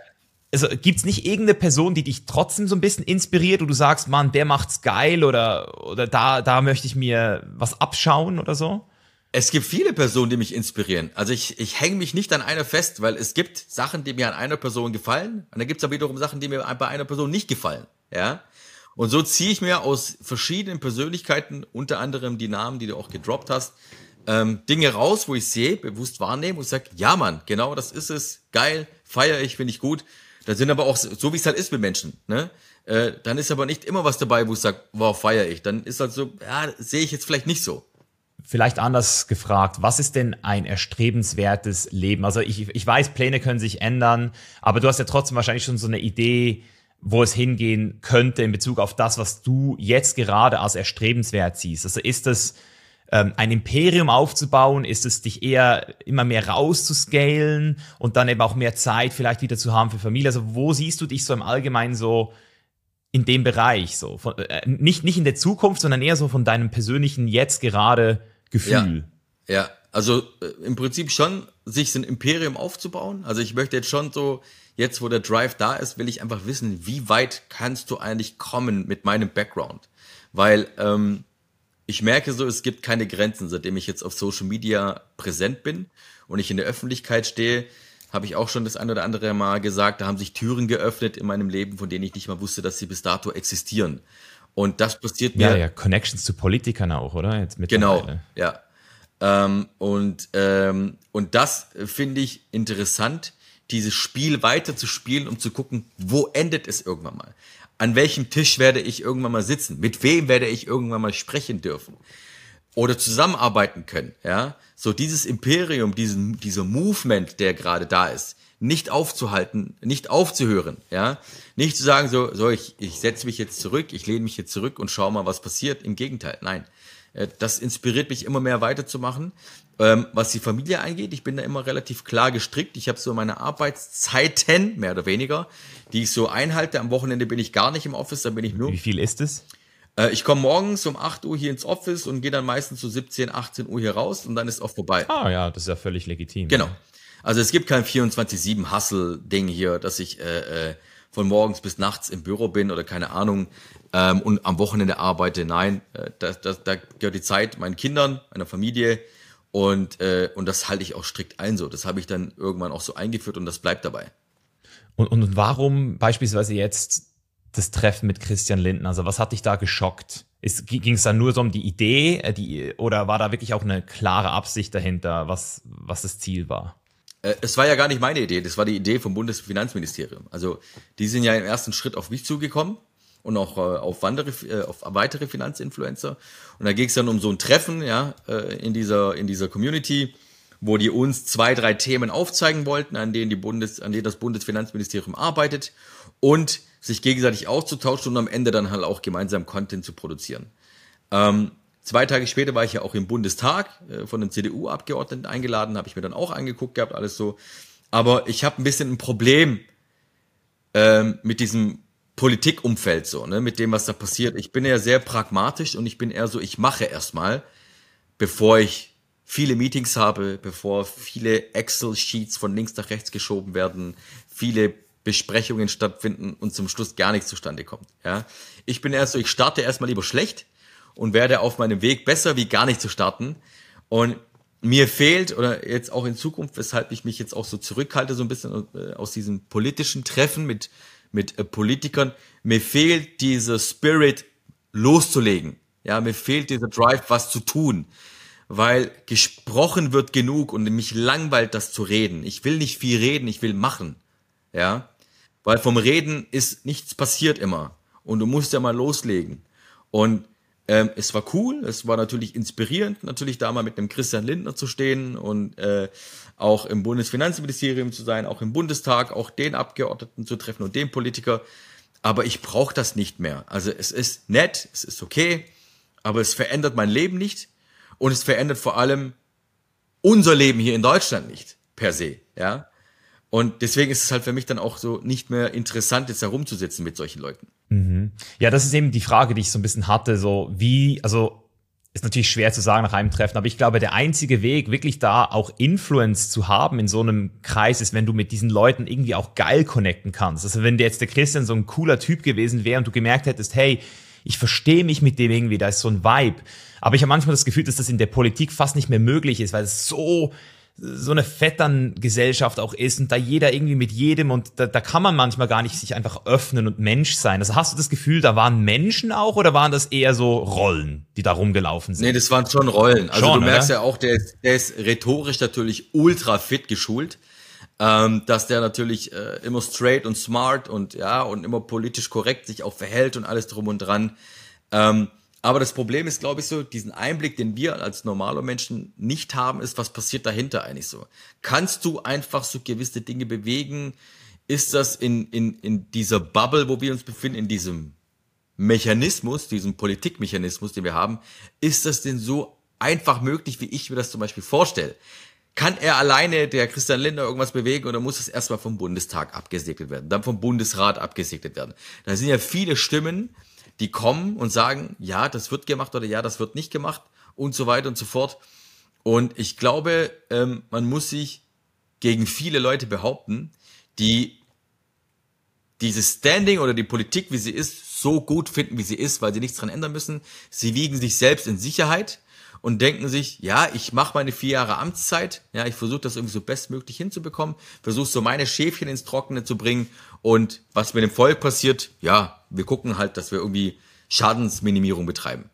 Speaker 2: Also gibt's nicht irgendeine Person, die dich trotzdem so ein bisschen inspiriert, wo du sagst, Mann, der macht's geil oder oder da da möchte ich mir was abschauen oder so?
Speaker 1: Es gibt viele Personen, die mich inspirieren. Also ich, ich hänge mich nicht an einer fest, weil es gibt Sachen, die mir an einer Person gefallen, und dann gibt es aber wiederum Sachen, die mir bei einer Person nicht gefallen. Ja. Und so ziehe ich mir aus verschiedenen Persönlichkeiten, unter anderem die Namen, die du auch gedroppt hast, ähm, Dinge raus, wo ich sehe, bewusst wahrnehme und sage, ja Mann, genau das ist es, geil, feiere ich, finde ich gut. Da sind aber auch, so wie es halt ist mit Menschen, ne? Äh, dann ist aber nicht immer was dabei, wo ich sage, wow, feiere ich. Dann ist halt so, ja, sehe ich jetzt vielleicht nicht so.
Speaker 2: Vielleicht anders gefragt, was ist denn ein erstrebenswertes Leben? Also ich, ich weiß, Pläne können sich ändern, aber du hast ja trotzdem wahrscheinlich schon so eine Idee, wo es hingehen könnte in Bezug auf das, was du jetzt gerade als erstrebenswert siehst. Also ist es ähm, ein Imperium aufzubauen? Ist es dich eher immer mehr rauszuscalen und dann eben auch mehr Zeit vielleicht wieder zu haben für Familie? Also wo siehst du dich so im Allgemeinen so in dem Bereich? So von, äh, nicht, nicht in der Zukunft, sondern eher so von deinem persönlichen jetzt gerade Gefühl.
Speaker 1: Ja, ja. also äh, im Prinzip schon, sich so ein Imperium aufzubauen. Also ich möchte jetzt schon so jetzt, wo der Drive da ist, will ich einfach wissen, wie weit kannst du eigentlich kommen mit meinem Background? Weil ähm, ich merke so, es gibt keine Grenzen, seitdem ich jetzt auf Social Media präsent bin und ich in der Öffentlichkeit stehe, habe ich auch schon das ein oder andere Mal gesagt, da haben sich Türen geöffnet in meinem Leben, von denen ich nicht mal wusste, dass sie bis dato existieren. Und das passiert mir.
Speaker 2: Ja, ja, Connections zu Politikern auch, oder? Jetzt
Speaker 1: genau, ja. Ähm, und, ähm, und das finde ich interessant, dieses Spiel weiter zu spielen, um zu gucken, wo endet es irgendwann mal? An welchem Tisch werde ich irgendwann mal sitzen? Mit wem werde ich irgendwann mal sprechen dürfen? Oder zusammenarbeiten können, ja? So dieses Imperium, diesen, dieser Movement, der gerade da ist, nicht aufzuhalten, nicht aufzuhören, ja? Nicht zu sagen so, so ich, ich setze mich jetzt zurück, ich lehne mich jetzt zurück und schau mal, was passiert. Im Gegenteil, nein. Äh, das inspiriert mich immer mehr weiterzumachen. Ähm, was die Familie angeht, ich bin da immer relativ klar gestrickt. Ich habe so meine Arbeitszeiten, mehr oder weniger, die ich so einhalte. Am Wochenende bin ich gar nicht im Office, da bin ich nur.
Speaker 2: Wie viel ist es?
Speaker 1: Äh, ich komme morgens um 8 Uhr hier ins Office und gehe dann meistens so 17, 18 Uhr hier raus und dann ist auch vorbei.
Speaker 2: Ah ja, das ist ja völlig legitim.
Speaker 1: Genau. Also es gibt kein 24-7-Hustle-Ding hier, dass ich äh, äh, von morgens bis nachts im Büro bin oder keine Ahnung ähm, und am Wochenende arbeite. Nein, äh, da, da, da gehört die Zeit meinen Kindern, meiner Familie und, äh, und das halte ich auch strikt ein so. Das habe ich dann irgendwann auch so eingeführt und das bleibt dabei.
Speaker 2: Und, und warum beispielsweise jetzt das Treffen mit Christian Linden? Also was hat dich da geschockt? Ging es da nur so um die Idee äh, die, oder war da wirklich auch eine klare Absicht dahinter, was, was das Ziel war?
Speaker 1: Äh, es war ja gar nicht meine Idee, das war die Idee vom Bundesfinanzministerium. Also die sind ja im ersten Schritt auf mich zugekommen und auch äh, auf, andere, äh, auf weitere Finanzinfluencer. Und da ging es dann um so ein Treffen ja, äh, in, dieser, in dieser Community, wo die uns zwei, drei Themen aufzeigen wollten, an denen, die Bundes, an denen das Bundesfinanzministerium arbeitet und sich gegenseitig auszutauschen und am Ende dann halt auch gemeinsam Content zu produzieren. Ähm, Zwei Tage später war ich ja auch im Bundestag äh, von den CDU-Abgeordneten eingeladen, habe ich mir dann auch angeguckt gehabt, alles so. Aber ich habe ein bisschen ein Problem ähm, mit diesem Politikumfeld so, ne, mit dem, was da passiert. Ich bin ja sehr pragmatisch und ich bin eher so, ich mache erstmal, bevor ich viele Meetings habe, bevor viele Excel-Sheets von links nach rechts geschoben werden, viele Besprechungen stattfinden und zum Schluss gar nichts zustande kommt. Ja, ich bin eher so, ich starte erstmal lieber schlecht und werde auf meinem Weg besser, wie gar nicht zu starten. Und mir fehlt, oder jetzt auch in Zukunft, weshalb ich mich jetzt auch so zurückhalte, so ein bisschen äh, aus diesen politischen Treffen mit, mit äh, Politikern, mir fehlt dieser Spirit loszulegen. Ja, mir fehlt dieser Drive, was zu tun. Weil gesprochen wird genug und mich langweilt das zu reden. Ich will nicht viel reden, ich will machen. Ja. Weil vom Reden ist nichts passiert immer. Und du musst ja mal loslegen. Und ähm, es war cool, es war natürlich inspirierend, natürlich da mal mit einem Christian Lindner zu stehen und äh, auch im Bundesfinanzministerium zu sein, auch im Bundestag, auch den Abgeordneten zu treffen und den Politiker. Aber ich brauche das nicht mehr. Also es ist nett, es ist okay, aber es verändert mein Leben nicht und es verändert vor allem unser Leben hier in Deutschland nicht per se. Ja. Und deswegen ist es halt für mich dann auch so nicht mehr interessant, jetzt herumzusitzen mit solchen Leuten.
Speaker 2: Mhm. Ja, das ist eben die Frage, die ich so ein bisschen hatte, so wie, also ist natürlich schwer zu sagen nach einem Treffen, aber ich glaube, der einzige Weg, wirklich da auch Influence zu haben in so einem Kreis, ist, wenn du mit diesen Leuten irgendwie auch geil connecten kannst. Also wenn der jetzt der Christian so ein cooler Typ gewesen wäre und du gemerkt hättest, hey, ich verstehe mich mit dem irgendwie, da ist so ein Vibe. Aber ich habe manchmal das Gefühl, dass das in der Politik fast nicht mehr möglich ist, weil es so so eine Vetterngesellschaft auch ist und da jeder irgendwie mit jedem und da, da kann man manchmal gar nicht sich einfach öffnen und Mensch sein. Also hast du das Gefühl, da waren Menschen auch oder waren das eher so Rollen, die da rumgelaufen sind?
Speaker 1: Nee, das waren schon Rollen. Also schon, du merkst oder? ja auch, der ist, der ist rhetorisch natürlich ultra fit geschult. Ähm, dass der natürlich äh, immer straight und smart und ja und immer politisch korrekt sich auch verhält und alles drum und dran. Ähm, aber das Problem ist, glaube ich, so, diesen Einblick, den wir als normaler Menschen nicht haben, ist, was passiert dahinter eigentlich so? Kannst du einfach so gewisse Dinge bewegen? Ist das in, in, in dieser Bubble, wo wir uns befinden, in diesem Mechanismus, diesem Politikmechanismus, den wir haben, ist das denn so einfach möglich, wie ich mir das zum Beispiel vorstelle? Kann er alleine, der Christian Lindner, irgendwas bewegen oder muss es erstmal vom Bundestag abgesegnet werden, dann vom Bundesrat abgesegnet werden? Da sind ja viele Stimmen, die kommen und sagen, ja, das wird gemacht oder ja, das wird nicht gemacht und so weiter und so fort. Und ich glaube, ähm, man muss sich gegen viele Leute behaupten, die dieses Standing oder die Politik, wie sie ist, so gut finden, wie sie ist, weil sie nichts dran ändern müssen. Sie wiegen sich selbst in Sicherheit und denken sich, ja, ich mache meine vier Jahre Amtszeit, ja, ich versuche das irgendwie so bestmöglich hinzubekommen, versuche so meine Schäfchen ins Trockene zu bringen und was mit dem Volk passiert, ja, wir gucken halt, dass wir irgendwie Schadensminimierung betreiben.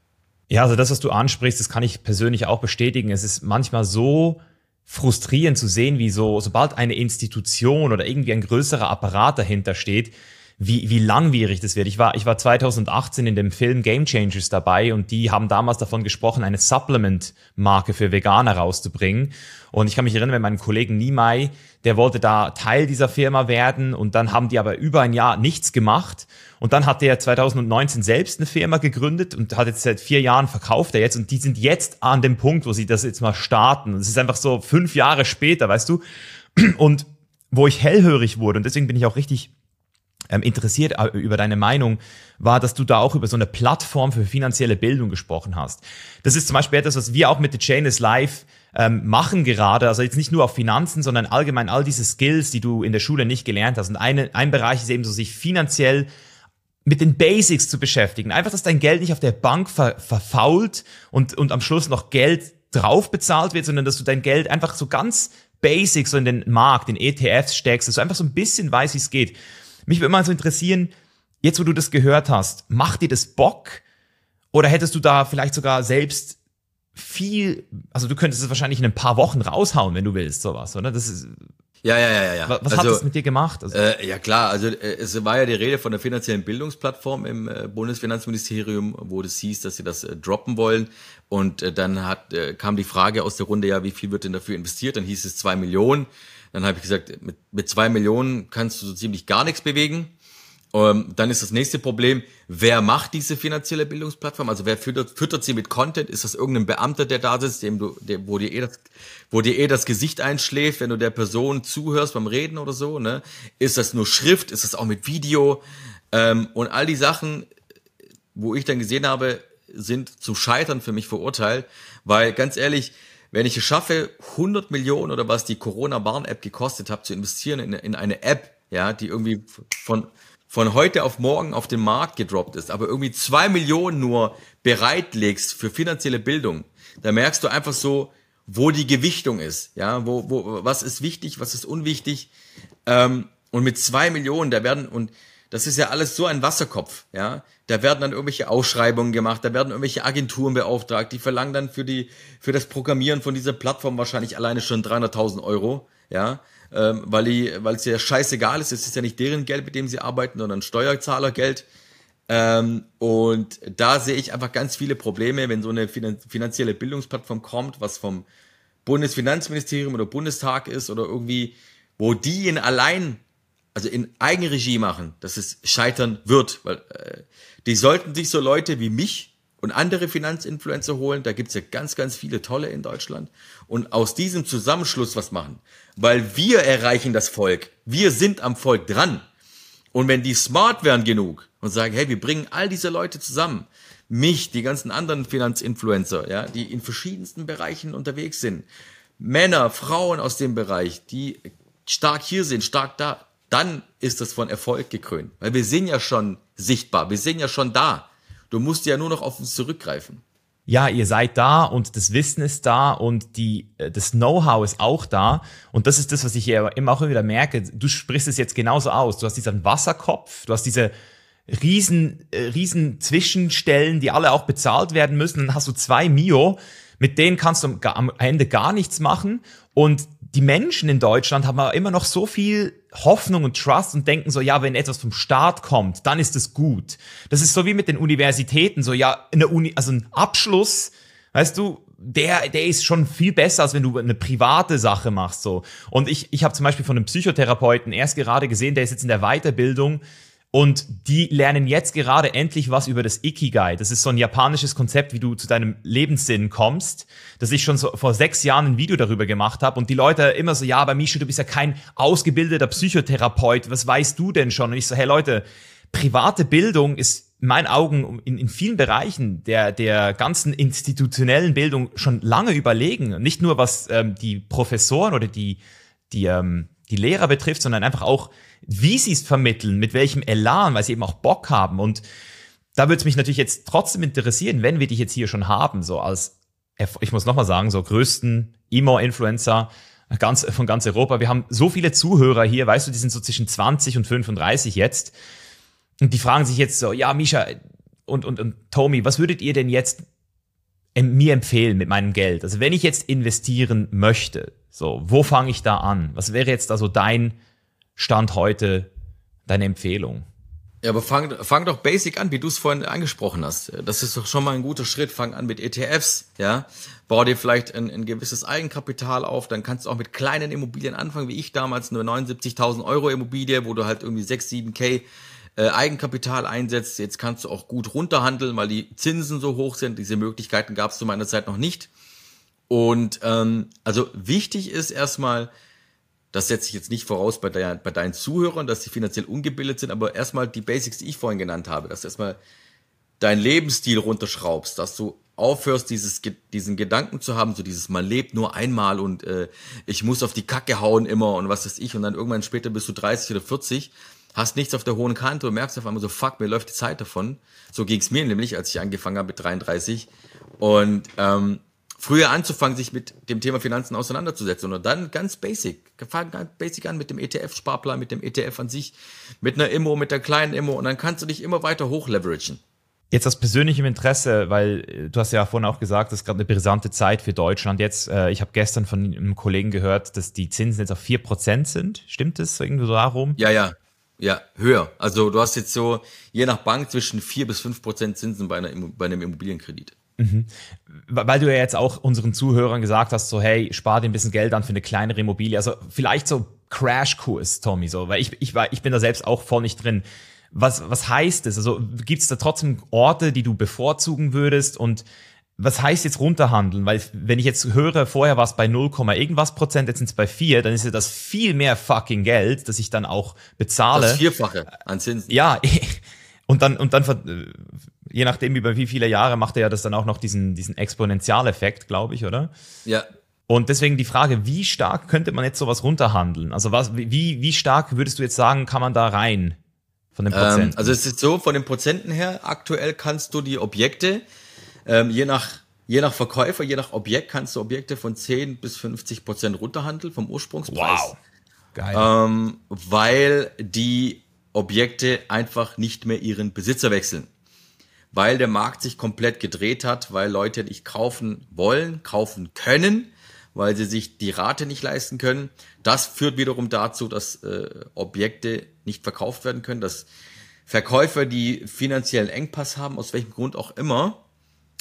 Speaker 2: Ja, also das, was du ansprichst, das kann ich persönlich auch bestätigen. Es ist manchmal so frustrierend zu sehen, wie so, sobald eine Institution oder irgendwie ein größerer Apparat dahinter steht, wie, wie langwierig das wird. Ich war, ich war 2018 in dem Film Game Changers dabei und die haben damals davon gesprochen, eine Supplement-Marke für Veganer rauszubringen. Und ich kann mich erinnern, wenn mein Kollegen Nimai, der wollte da Teil dieser Firma werden und dann haben die aber über ein Jahr nichts gemacht. Und dann hat der 2019 selbst eine Firma gegründet und hat jetzt seit vier Jahren verkauft er jetzt und die sind jetzt an dem Punkt, wo sie das jetzt mal starten. Und es ist einfach so fünf Jahre später, weißt du? Und wo ich hellhörig wurde und deswegen bin ich auch richtig ähm, interessiert äh, über deine Meinung, war, dass du da auch über so eine Plattform für finanzielle Bildung gesprochen hast. Das ist zum Beispiel etwas, was wir auch mit The Chain is Live ähm, machen gerade. Also jetzt nicht nur auf Finanzen, sondern allgemein all diese Skills, die du in der Schule nicht gelernt hast. Und eine, ein Bereich ist eben so, sich finanziell mit den Basics zu beschäftigen. Einfach, dass dein Geld nicht auf der Bank ver verfault und, und am Schluss noch Geld drauf bezahlt wird, sondern dass du dein Geld einfach so ganz basic so in den Markt, in ETFs steckst, dass du einfach so ein bisschen weißt, wie es geht. Mich würde mal so interessieren, jetzt wo du das gehört hast, macht dir das Bock? Oder hättest du da vielleicht sogar selbst viel, also du könntest es wahrscheinlich in ein paar Wochen raushauen, wenn du willst, sowas, oder? Das ist,
Speaker 1: ja, ja, ja, ja.
Speaker 2: Was also, hat das mit dir gemacht? Also,
Speaker 1: äh, ja klar, also äh, es war ja die Rede von der finanziellen Bildungsplattform im äh, Bundesfinanzministerium, wo das hieß, dass sie das äh, droppen wollen. Und äh, dann hat, äh, kam die Frage aus der Runde, ja, wie viel wird denn dafür investiert? Dann hieß es zwei Millionen. Dann habe ich gesagt, mit, mit zwei Millionen kannst du so ziemlich gar nichts bewegen. Ähm, dann ist das nächste Problem, wer macht diese finanzielle Bildungsplattform? Also wer füttert, füttert sie mit Content? Ist das irgendein Beamter, der da sitzt, dem du, der, wo dir eh das, wo dir eh das Gesicht einschläft, wenn du der Person zuhörst beim Reden oder so? Ne? Ist das nur Schrift? Ist das auch mit Video? Ähm, und all die Sachen, wo ich dann gesehen habe, sind zu scheitern für mich verurteilt, weil ganz ehrlich, wenn ich es schaffe, 100 Millionen oder was die Corona-Warn-App gekostet hat, zu investieren in, in eine App, ja, die irgendwie von von heute auf morgen auf den Markt gedroppt ist, aber irgendwie zwei Millionen nur bereitlegst für finanzielle Bildung, da merkst du einfach so, wo die Gewichtung ist, ja, wo, wo, was ist wichtig, was ist unwichtig, ähm, und mit zwei Millionen, da werden, und das ist ja alles so ein Wasserkopf, ja, da werden dann irgendwelche Ausschreibungen gemacht, da werden irgendwelche Agenturen beauftragt, die verlangen dann für die, für das Programmieren von dieser Plattform wahrscheinlich alleine schon 300.000 Euro, ja, ähm, weil die, weil es ja scheißegal ist, es ist ja nicht deren Geld, mit dem sie arbeiten, sondern Steuerzahlergeld. Ähm, und da sehe ich einfach ganz viele Probleme, wenn so eine finanzielle Bildungsplattform kommt, was vom Bundesfinanzministerium oder Bundestag ist oder irgendwie, wo die in allein, also in Eigenregie machen, dass es scheitern wird, weil äh, die sollten sich so Leute wie mich und andere Finanzinfluencer holen. Da gibt's ja ganz, ganz viele tolle in Deutschland. Und aus diesem Zusammenschluss was machen. Weil wir erreichen das Volk. Wir sind am Volk dran. Und wenn die smart werden genug und sagen, hey, wir bringen all diese Leute zusammen, mich, die ganzen anderen Finanzinfluencer, ja, die in verschiedensten Bereichen unterwegs sind, Männer, Frauen aus dem Bereich, die stark hier sind, stark da, dann ist das von Erfolg gekrönt. Weil wir sind ja schon sichtbar, wir sind ja schon da. Du musst ja nur noch auf uns zurückgreifen.
Speaker 2: Ja, ihr seid da und das Wissen ist da und die, äh, das Know-how ist auch da. Und das ist das, was ich hier immer auch wieder merke. Du sprichst es jetzt genauso aus. Du hast diesen Wasserkopf, du hast diese riesen, äh, riesen Zwischenstellen, die alle auch bezahlt werden müssen. Dann hast du zwei Mio, mit denen kannst du am Ende gar nichts machen. Und die Menschen in Deutschland haben immer noch so viel Hoffnung und Trust und denken so, ja, wenn etwas vom Staat kommt, dann ist es gut. Das ist so wie mit den Universitäten, so ja, eine Uni, also ein Abschluss, weißt du, der, der ist schon viel besser, als wenn du eine private Sache machst. so. Und ich, ich habe zum Beispiel von einem Psychotherapeuten erst gerade gesehen, der ist jetzt in der Weiterbildung, und die lernen jetzt gerade endlich was über das Ikigai. Das ist so ein japanisches Konzept, wie du zu deinem Lebenssinn kommst, dass ich schon so vor sechs Jahren ein Video darüber gemacht habe. Und die Leute immer so, ja, aber Misha, du bist ja kein ausgebildeter Psychotherapeut. Was weißt du denn schon? Und ich so, hey Leute, private Bildung ist in meinen Augen in, in vielen Bereichen der, der ganzen institutionellen Bildung schon lange überlegen. Nicht nur was ähm, die Professoren oder die, die, ähm, die Lehrer betrifft, sondern einfach auch wie sie es vermitteln, mit welchem Elan, weil sie eben auch Bock haben. Und da würde es mich natürlich jetzt trotzdem interessieren, wenn wir dich jetzt hier schon haben, so als, ich muss nochmal sagen, so größten Emo-Influencer ganz, von ganz Europa. Wir haben so viele Zuhörer hier, weißt du, die sind so zwischen 20 und 35 jetzt. Und die fragen sich jetzt so, ja, Misha und, und, und Tommy, was würdet ihr denn jetzt mir empfehlen mit meinem Geld? Also wenn ich jetzt investieren möchte, so, wo fange ich da an? Was wäre jetzt also dein Stand heute deine Empfehlung?
Speaker 1: Ja, aber fang, fang doch basic an, wie du es vorhin angesprochen hast. Das ist doch schon mal ein guter Schritt. Fang an mit ETFs, ja. Bau dir vielleicht ein, ein gewisses Eigenkapital auf. Dann kannst du auch mit kleinen Immobilien anfangen, wie ich damals, nur 79.000 Euro Immobilie, wo du halt irgendwie 6, 7k äh, Eigenkapital einsetzt. Jetzt kannst du auch gut runterhandeln, weil die Zinsen so hoch sind. Diese Möglichkeiten gab es zu meiner Zeit noch nicht. Und ähm, also wichtig ist erstmal, das setze ich jetzt nicht voraus bei, der, bei deinen Zuhörern, dass sie finanziell ungebildet sind, aber erstmal die Basics, die ich vorhin genannt habe, dass du erstmal deinen Lebensstil runterschraubst, dass du aufhörst, dieses, diesen Gedanken zu haben, so dieses, man lebt nur einmal und äh, ich muss auf die Kacke hauen immer und was weiß ich und dann irgendwann später bist du 30 oder 40, hast nichts auf der hohen Kante und merkst auf einmal so, fuck, mir läuft die Zeit davon. So ging's mir nämlich, als ich angefangen habe mit 33 und ähm, früher anzufangen, sich mit dem Thema Finanzen auseinanderzusetzen, und dann ganz basic, fang ganz basic an mit dem ETF-Sparplan, mit dem ETF an sich, mit einer Immo, mit der kleinen Immo, und dann kannst du dich immer weiter hochleveragen.
Speaker 2: Jetzt aus persönlichem Interesse, weil äh, du hast ja vorhin auch gesagt, das ist gerade eine brisante Zeit für Deutschland. Jetzt, äh, ich habe gestern von einem Kollegen gehört, dass die Zinsen jetzt auf 4% sind. Stimmt das irgendwo darum?
Speaker 1: Ja, ja. Ja, höher. Also du hast jetzt so, je nach Bank, zwischen 4 bis 5% Zinsen bei, einer, bei einem Immobilienkredit. Mhm.
Speaker 2: Weil du ja jetzt auch unseren Zuhörern gesagt hast, so hey, spar dir ein bisschen Geld an für eine kleinere Immobilie. Also vielleicht so Crashkurs, Tommy, so, weil ich, ich, ich bin da selbst auch voll nicht drin was, was heißt es? Also gibt es da trotzdem Orte, die du bevorzugen würdest und was heißt jetzt runterhandeln? Weil wenn ich jetzt höre, vorher war es bei 0, irgendwas Prozent, jetzt sind es bei 4, dann ist ja das viel mehr fucking Geld, das ich dann auch bezahle. Das
Speaker 1: Vierfache an Zinsen.
Speaker 2: Ja, und dann, und dann, je nachdem über wie viele Jahre macht er ja das dann auch noch diesen, diesen Exponentialeffekt, glaube ich, oder?
Speaker 1: Ja.
Speaker 2: Und deswegen die Frage, wie stark könnte man jetzt sowas runterhandeln? Also was, wie, wie stark würdest du jetzt sagen, kann man da rein?
Speaker 1: Von den Prozenten? Ähm, also es ist so, von den Prozenten her, aktuell kannst du die Objekte, ähm, je nach Je nach Verkäufer, je nach Objekt kannst du Objekte von 10 bis 50 Prozent runterhandeln vom Ursprungspreis. Wow. Geil. Ähm, weil die Objekte einfach nicht mehr ihren Besitzer wechseln. Weil der Markt sich komplett gedreht hat, weil Leute nicht kaufen wollen, kaufen können weil sie sich die Rate nicht leisten können. Das führt wiederum dazu, dass äh, Objekte nicht verkauft werden können, dass Verkäufer, die finanziellen Engpass haben, aus welchem Grund auch immer,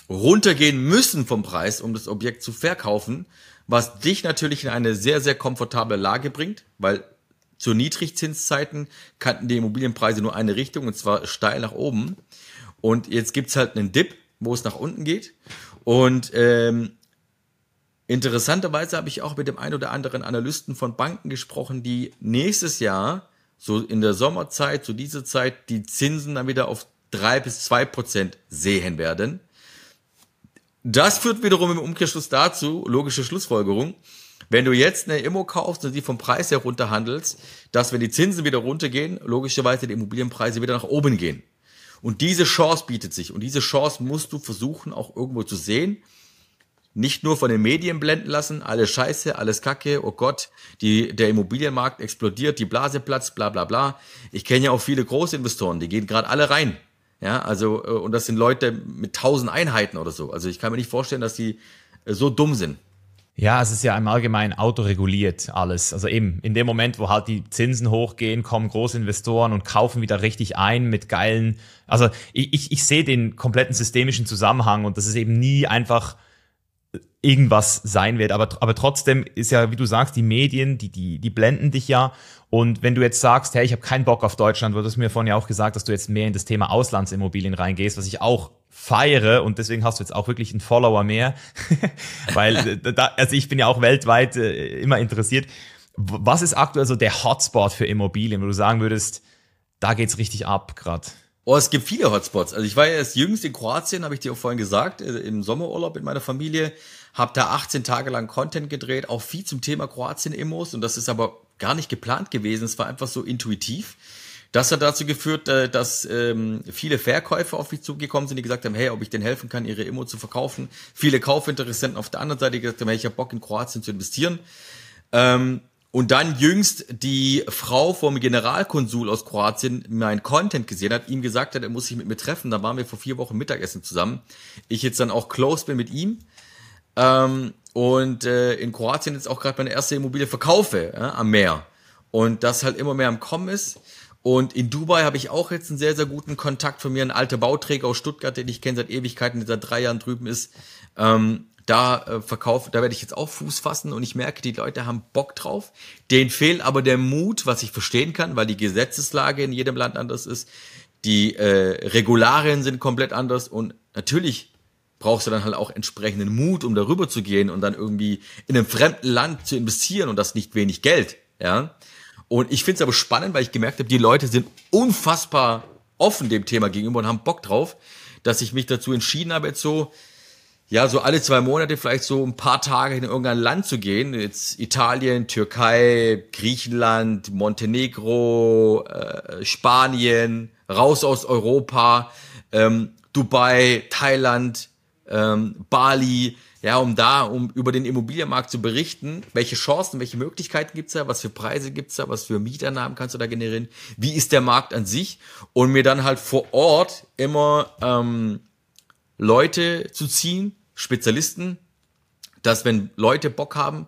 Speaker 1: runtergehen müssen vom Preis, um das Objekt zu verkaufen, was dich natürlich in eine sehr, sehr komfortable Lage bringt, weil zu Niedrigzinszeiten kannten die Immobilienpreise nur eine Richtung und zwar steil nach oben. Und jetzt gibt's halt einen Dip, wo es nach unten geht. Und ähm, Interessanterweise habe ich auch mit dem einen oder anderen Analysten von Banken gesprochen, die nächstes Jahr, so in der Sommerzeit, zu dieser Zeit, die Zinsen dann wieder auf drei bis zwei Prozent sehen werden. Das führt wiederum im Umkehrschluss dazu, logische Schlussfolgerung, wenn du jetzt eine Immo kaufst und die vom Preis her runterhandelst, dass wenn die Zinsen wieder runtergehen, logischerweise die Immobilienpreise wieder nach oben gehen. Und diese Chance bietet sich und diese Chance musst du versuchen auch irgendwo zu sehen nicht nur von den Medien blenden lassen, alles Scheiße, alles Kacke, oh Gott, die, der Immobilienmarkt explodiert, die Blase platzt, bla bla bla. Ich kenne ja auch viele Großinvestoren, die gehen gerade alle rein. Ja, also, äh, und das sind Leute mit tausend Einheiten oder so. Also ich kann mir nicht vorstellen, dass die äh, so dumm sind.
Speaker 2: Ja, es ist ja im Allgemeinen autoreguliert alles. Also eben in dem Moment, wo halt die Zinsen hochgehen, kommen Großinvestoren und kaufen wieder richtig ein mit geilen. Also ich, ich, ich sehe den kompletten systemischen Zusammenhang und das ist eben nie einfach irgendwas sein wird. Aber, aber trotzdem ist ja, wie du sagst, die Medien, die, die, die blenden dich ja. Und wenn du jetzt sagst, hey, ich habe keinen Bock auf Deutschland, wurde es mir vorhin ja auch gesagt, dass du jetzt mehr in das Thema Auslandsimmobilien reingehst, was ich auch feiere und deswegen hast du jetzt auch wirklich einen Follower mehr, weil da, also ich bin ja auch weltweit äh, immer interessiert. Was ist aktuell so der Hotspot für Immobilien, wo du sagen würdest, da geht's richtig ab gerade?
Speaker 1: Oh, es gibt viele Hotspots. Also ich war ja erst jüngst in Kroatien, habe ich dir auch vorhin gesagt, äh, im Sommerurlaub mit meiner Familie, habe da 18 Tage lang Content gedreht, auch viel zum Thema Kroatien-Immos und das ist aber gar nicht geplant gewesen, es war einfach so intuitiv. Das hat dazu geführt, äh, dass ähm, viele Verkäufer auf mich zugekommen sind, die gesagt haben, hey, ob ich denen helfen kann, ihre Immo zu verkaufen. Viele Kaufinteressenten auf der anderen Seite, die gesagt haben, hey, ich habe Bock in Kroatien zu investieren. Ähm, und dann jüngst die Frau vom Generalkonsul aus Kroatien mein Content gesehen hat, ihm gesagt hat, er muss sich mit mir treffen. Da waren wir vor vier Wochen Mittagessen zusammen. Ich jetzt dann auch close bin mit ihm. Ähm, und äh, in Kroatien jetzt auch gerade meine erste Immobilie verkaufe ja, am Meer. Und das halt immer mehr am Kommen ist. Und in Dubai habe ich auch jetzt einen sehr, sehr guten Kontakt von mir, ein alter Bauträger aus Stuttgart, den ich kenne seit Ewigkeiten, der seit drei Jahren drüben ist. Ähm, da äh, verkaufe, da werde ich jetzt auch Fuß fassen und ich merke, die Leute haben Bock drauf. Denen fehlt aber der Mut, was ich verstehen kann, weil die Gesetzeslage in jedem Land anders ist. Die äh, Regularien sind komplett anders und natürlich brauchst du dann halt auch entsprechenden Mut, um darüber zu gehen und dann irgendwie in einem fremden Land zu investieren und das nicht wenig Geld, ja. Und ich finde es aber spannend, weil ich gemerkt habe, die Leute sind unfassbar offen dem Thema gegenüber und haben Bock drauf, dass ich mich dazu entschieden habe, jetzt so, ja, so alle zwei Monate vielleicht so ein paar Tage in irgendein Land zu gehen. Jetzt Italien, Türkei, Griechenland, Montenegro, äh, Spanien, raus aus Europa, ähm, Dubai, Thailand, ähm, Bali, ja, um da, um über den Immobilienmarkt zu berichten, welche Chancen, welche Möglichkeiten gibt's da, was für Preise gibt's da, was für Mieternamen kannst du da generieren, wie ist der Markt an sich und mir dann halt vor Ort immer ähm, Leute zu ziehen, Spezialisten, dass wenn Leute Bock haben,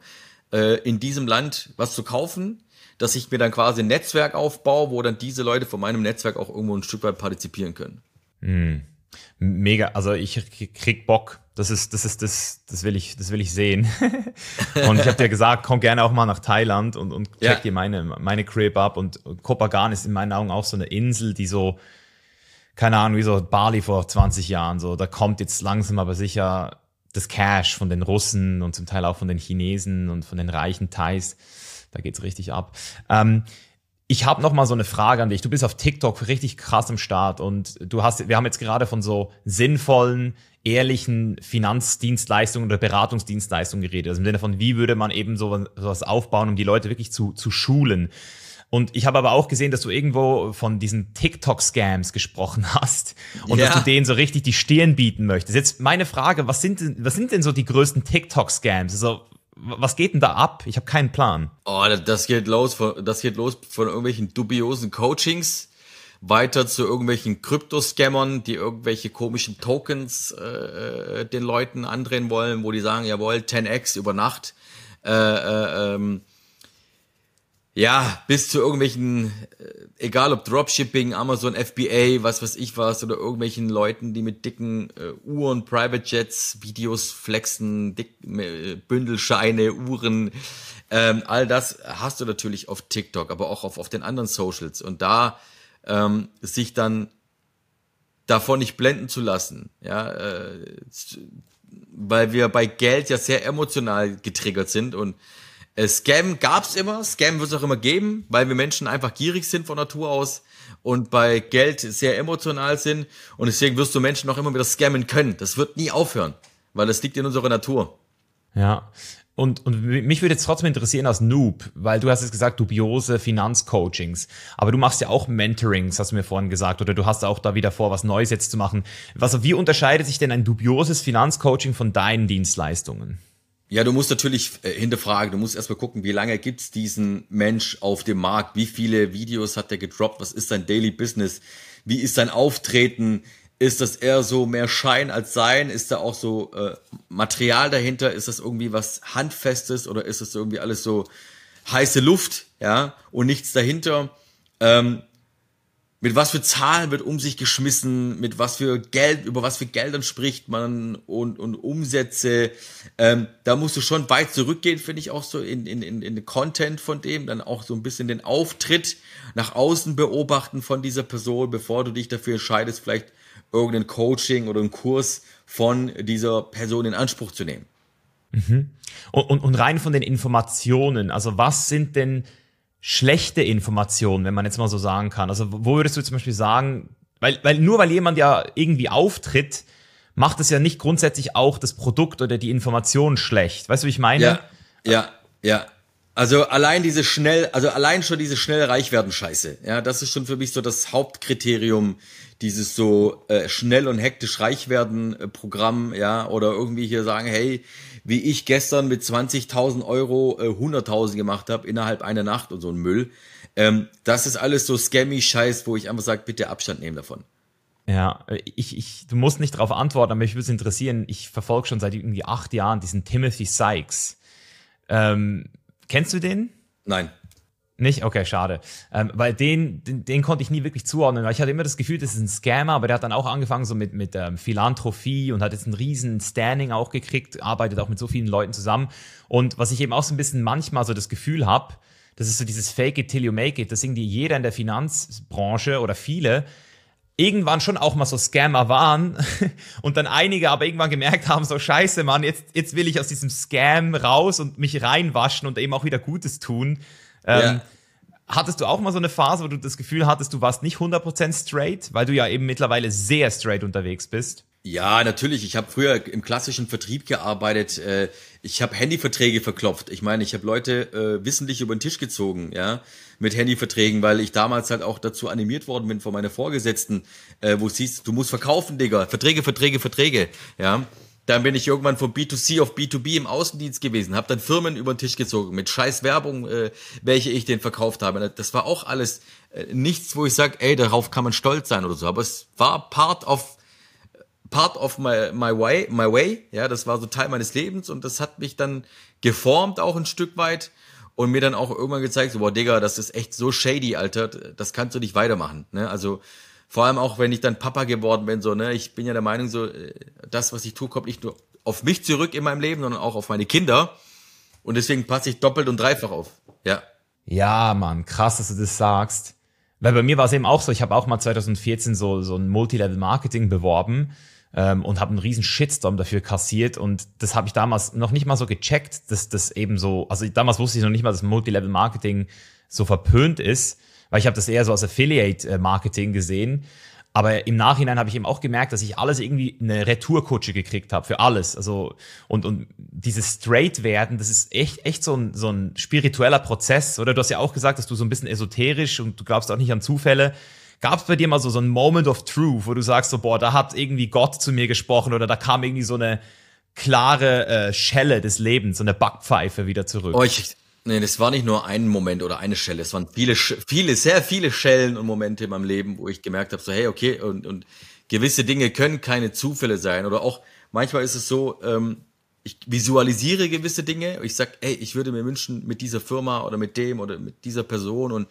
Speaker 1: äh, in diesem Land was zu kaufen, dass ich mir dann quasi ein Netzwerk aufbaue, wo dann diese Leute von meinem Netzwerk auch irgendwo ein Stück weit partizipieren können.
Speaker 2: Mm. Mega, also ich krieg Bock. Das ist, das ist, das, das will ich, das will ich sehen. und ich habe dir gesagt, komm gerne auch mal nach Thailand und, und check ja. dir meine, meine Crib ab. Und Kopagan ist in meinen Augen auch so eine Insel, die so, keine Ahnung, wie so Bali vor 20 Jahren, so, da kommt jetzt langsam aber sicher das Cash von den Russen und zum Teil auch von den Chinesen und von den reichen Thais. Da geht's richtig ab. Ähm, ich habe noch mal so eine Frage an dich. Du bist auf TikTok richtig krass im Start und du hast, wir haben jetzt gerade von so sinnvollen, ehrlichen Finanzdienstleistungen oder Beratungsdienstleistungen geredet. Also im Sinne von, wie würde man eben sowas aufbauen, um die Leute wirklich zu, zu schulen. Und ich habe aber auch gesehen, dass du irgendwo von diesen TikTok-Scams gesprochen hast und ja. dass du denen so richtig die Stirn bieten möchtest. Jetzt meine Frage, was sind denn, was sind denn so die größten TikTok-Scams? Also was geht denn da ab? Ich habe keinen Plan.
Speaker 1: Oh, das geht los von, das geht los von irgendwelchen dubiosen Coachings weiter zu irgendwelchen Krypto-Scammern, die irgendwelche komischen Tokens äh, äh den Leuten andrehen wollen, wo die sagen, jawohl, 10x über Nacht. Äh, äh, ähm, ja, bis zu irgendwelchen, äh, egal ob Dropshipping, Amazon FBA, was weiß ich was, oder irgendwelchen Leuten, die mit dicken äh, Uhren, Private Jets, Videos flexen, dick, äh, Bündelscheine, Uhren, ähm, all das hast du natürlich auf TikTok, aber auch auf, auf den anderen Socials. Und da ähm, sich dann davon nicht blenden zu lassen, ja, äh, weil wir bei Geld ja sehr emotional getriggert sind und Scam gab's immer, Scam wird es auch immer geben, weil wir Menschen einfach gierig sind von Natur aus und bei Geld sehr emotional sind und deswegen wirst du Menschen auch immer wieder scammen können. Das wird nie aufhören, weil das liegt in unserer Natur.
Speaker 2: Ja. Und, und mich würde jetzt trotzdem interessieren als Noob, weil du hast jetzt gesagt, dubiose Finanzcoachings, aber du machst ja auch Mentorings, hast du mir vorhin gesagt, oder du hast auch da wieder vor, was Neues jetzt zu machen. Was, wie unterscheidet sich denn ein dubioses Finanzcoaching von deinen Dienstleistungen?
Speaker 1: Ja, du musst natürlich äh, hinterfragen, du musst erstmal gucken, wie lange gibt's diesen Mensch auf dem Markt, wie viele Videos hat er gedroppt, was ist sein Daily Business, wie ist sein Auftreten, ist das eher so mehr Schein als Sein, ist da auch so äh, Material dahinter, ist das irgendwie was Handfestes oder ist das irgendwie alles so heiße Luft, ja, und nichts dahinter. Ähm, mit was für Zahlen wird um sich geschmissen, mit was für Geld, über was für Geldern spricht man und, und Umsätze. Ähm, da musst du schon weit zurückgehen, finde ich auch so in, in, in, in den Content von dem, dann auch so ein bisschen den Auftritt nach außen beobachten von dieser Person, bevor du dich dafür entscheidest, vielleicht irgendein Coaching oder einen Kurs von dieser Person in Anspruch zu nehmen.
Speaker 2: Mhm. Und, und, und rein von den Informationen, also was sind denn schlechte Informationen, wenn man jetzt mal so sagen kann? Also wo würdest du zum Beispiel sagen, weil, weil nur weil jemand ja irgendwie auftritt, macht es ja nicht grundsätzlich auch das Produkt oder die Information schlecht. Weißt du, wie ich meine?
Speaker 1: Ja, ja, ja. Also allein diese schnell, also allein schon diese schnell reich werden Scheiße. Ja, das ist schon für mich so das Hauptkriterium, dieses so äh, schnell und hektisch reich werden äh, Programm, ja, oder irgendwie hier sagen, hey, wie ich gestern mit 20.000 Euro äh, 100.000 gemacht habe innerhalb einer Nacht und so ein Müll. Ähm, das ist alles so scammy Scheiß, wo ich einfach sage, bitte Abstand nehmen davon.
Speaker 2: Ja, ich, ich, du musst nicht darauf antworten, aber mich würde es interessieren. Ich verfolge schon seit irgendwie acht Jahren diesen Timothy Sykes. Ähm, kennst du den?
Speaker 1: Nein.
Speaker 2: Nicht? Okay, schade. Ähm, weil den, den, den konnte ich nie wirklich zuordnen, weil ich hatte immer das Gefühl, das ist ein Scammer, aber der hat dann auch angefangen so mit, mit ähm, Philanthropie und hat jetzt einen riesen Standing auch gekriegt, arbeitet auch mit so vielen Leuten zusammen. Und was ich eben auch so ein bisschen manchmal so das Gefühl habe, das ist so dieses Fake it till you make it, das irgendwie jeder in der Finanzbranche oder viele irgendwann schon auch mal so Scammer waren und dann einige aber irgendwann gemerkt haben, so scheiße, Mann, jetzt, jetzt will ich aus diesem Scam raus und mich reinwaschen und eben auch wieder Gutes tun. Ähm, ja. Hattest du auch mal so eine Phase, wo du das Gefühl hattest, du warst nicht 100% straight, weil du ja eben mittlerweile sehr straight unterwegs bist?
Speaker 1: Ja, natürlich. Ich habe früher im klassischen Vertrieb gearbeitet. Äh, ich habe Handyverträge verklopft. Ich meine, ich habe Leute äh, wissentlich über den Tisch gezogen, ja, mit Handyverträgen, weil ich damals halt auch dazu animiert worden bin von meiner Vorgesetzten, äh, wo es hieß, du musst verkaufen, Digga. Verträge, Verträge, Verträge, ja. Dann bin ich irgendwann von B2C auf B2B im Außendienst gewesen, habe dann Firmen über den Tisch gezogen mit scheiß Werbung, äh, welche ich denen verkauft habe. Das war auch alles äh, nichts, wo ich sage, ey, darauf kann man stolz sein oder so. Aber es war part of part of my, my way, my way. Ja, das war so Teil meines Lebens und das hat mich dann geformt auch ein Stück weit und mir dann auch irgendwann gezeigt, so, boah, Digga, das ist echt so shady, Alter, das kannst du nicht weitermachen. Ne? Also vor allem auch, wenn ich dann Papa geworden bin, so, ne, ich bin ja der Meinung, so, äh, das, was ich tue, kommt nicht nur auf mich zurück in meinem Leben, sondern auch auf meine Kinder. Und deswegen passe ich doppelt und dreifach auf. Ja.
Speaker 2: Ja, Mann, krass, dass du das sagst. Weil bei mir war es eben auch so, ich habe auch mal 2014 so, so ein Multilevel-Marketing beworben ähm, und habe einen riesen Shitstorm dafür kassiert und das habe ich damals noch nicht mal so gecheckt, dass das eben so, also damals wusste ich noch nicht mal, dass Multilevel-Marketing so verpönt ist weil ich habe das eher so als Affiliate-Marketing gesehen. Aber im Nachhinein habe ich eben auch gemerkt, dass ich alles irgendwie eine Retourkutsche gekriegt habe für alles. Also und und dieses Straight werden, das ist echt echt so ein so ein spiritueller Prozess. Oder du hast ja auch gesagt, dass du so ein bisschen esoterisch und du glaubst auch nicht an Zufälle. Gab es bei dir mal so so ein Moment of Truth, wo du sagst so boah, da hat irgendwie Gott zu mir gesprochen oder da kam irgendwie so eine klare äh, Schelle des Lebens, so eine Backpfeife wieder zurück?
Speaker 1: Oh, ich, Nee, das war nicht nur ein Moment oder eine Schelle, es waren viele, viele, sehr viele Schellen und Momente in meinem Leben, wo ich gemerkt habe, so hey, okay, und, und gewisse Dinge können keine Zufälle sein. Oder auch manchmal ist es so, ähm, ich visualisiere gewisse Dinge, ich sag, ey, ich würde mir wünschen, mit dieser Firma oder mit dem oder mit dieser Person. Und,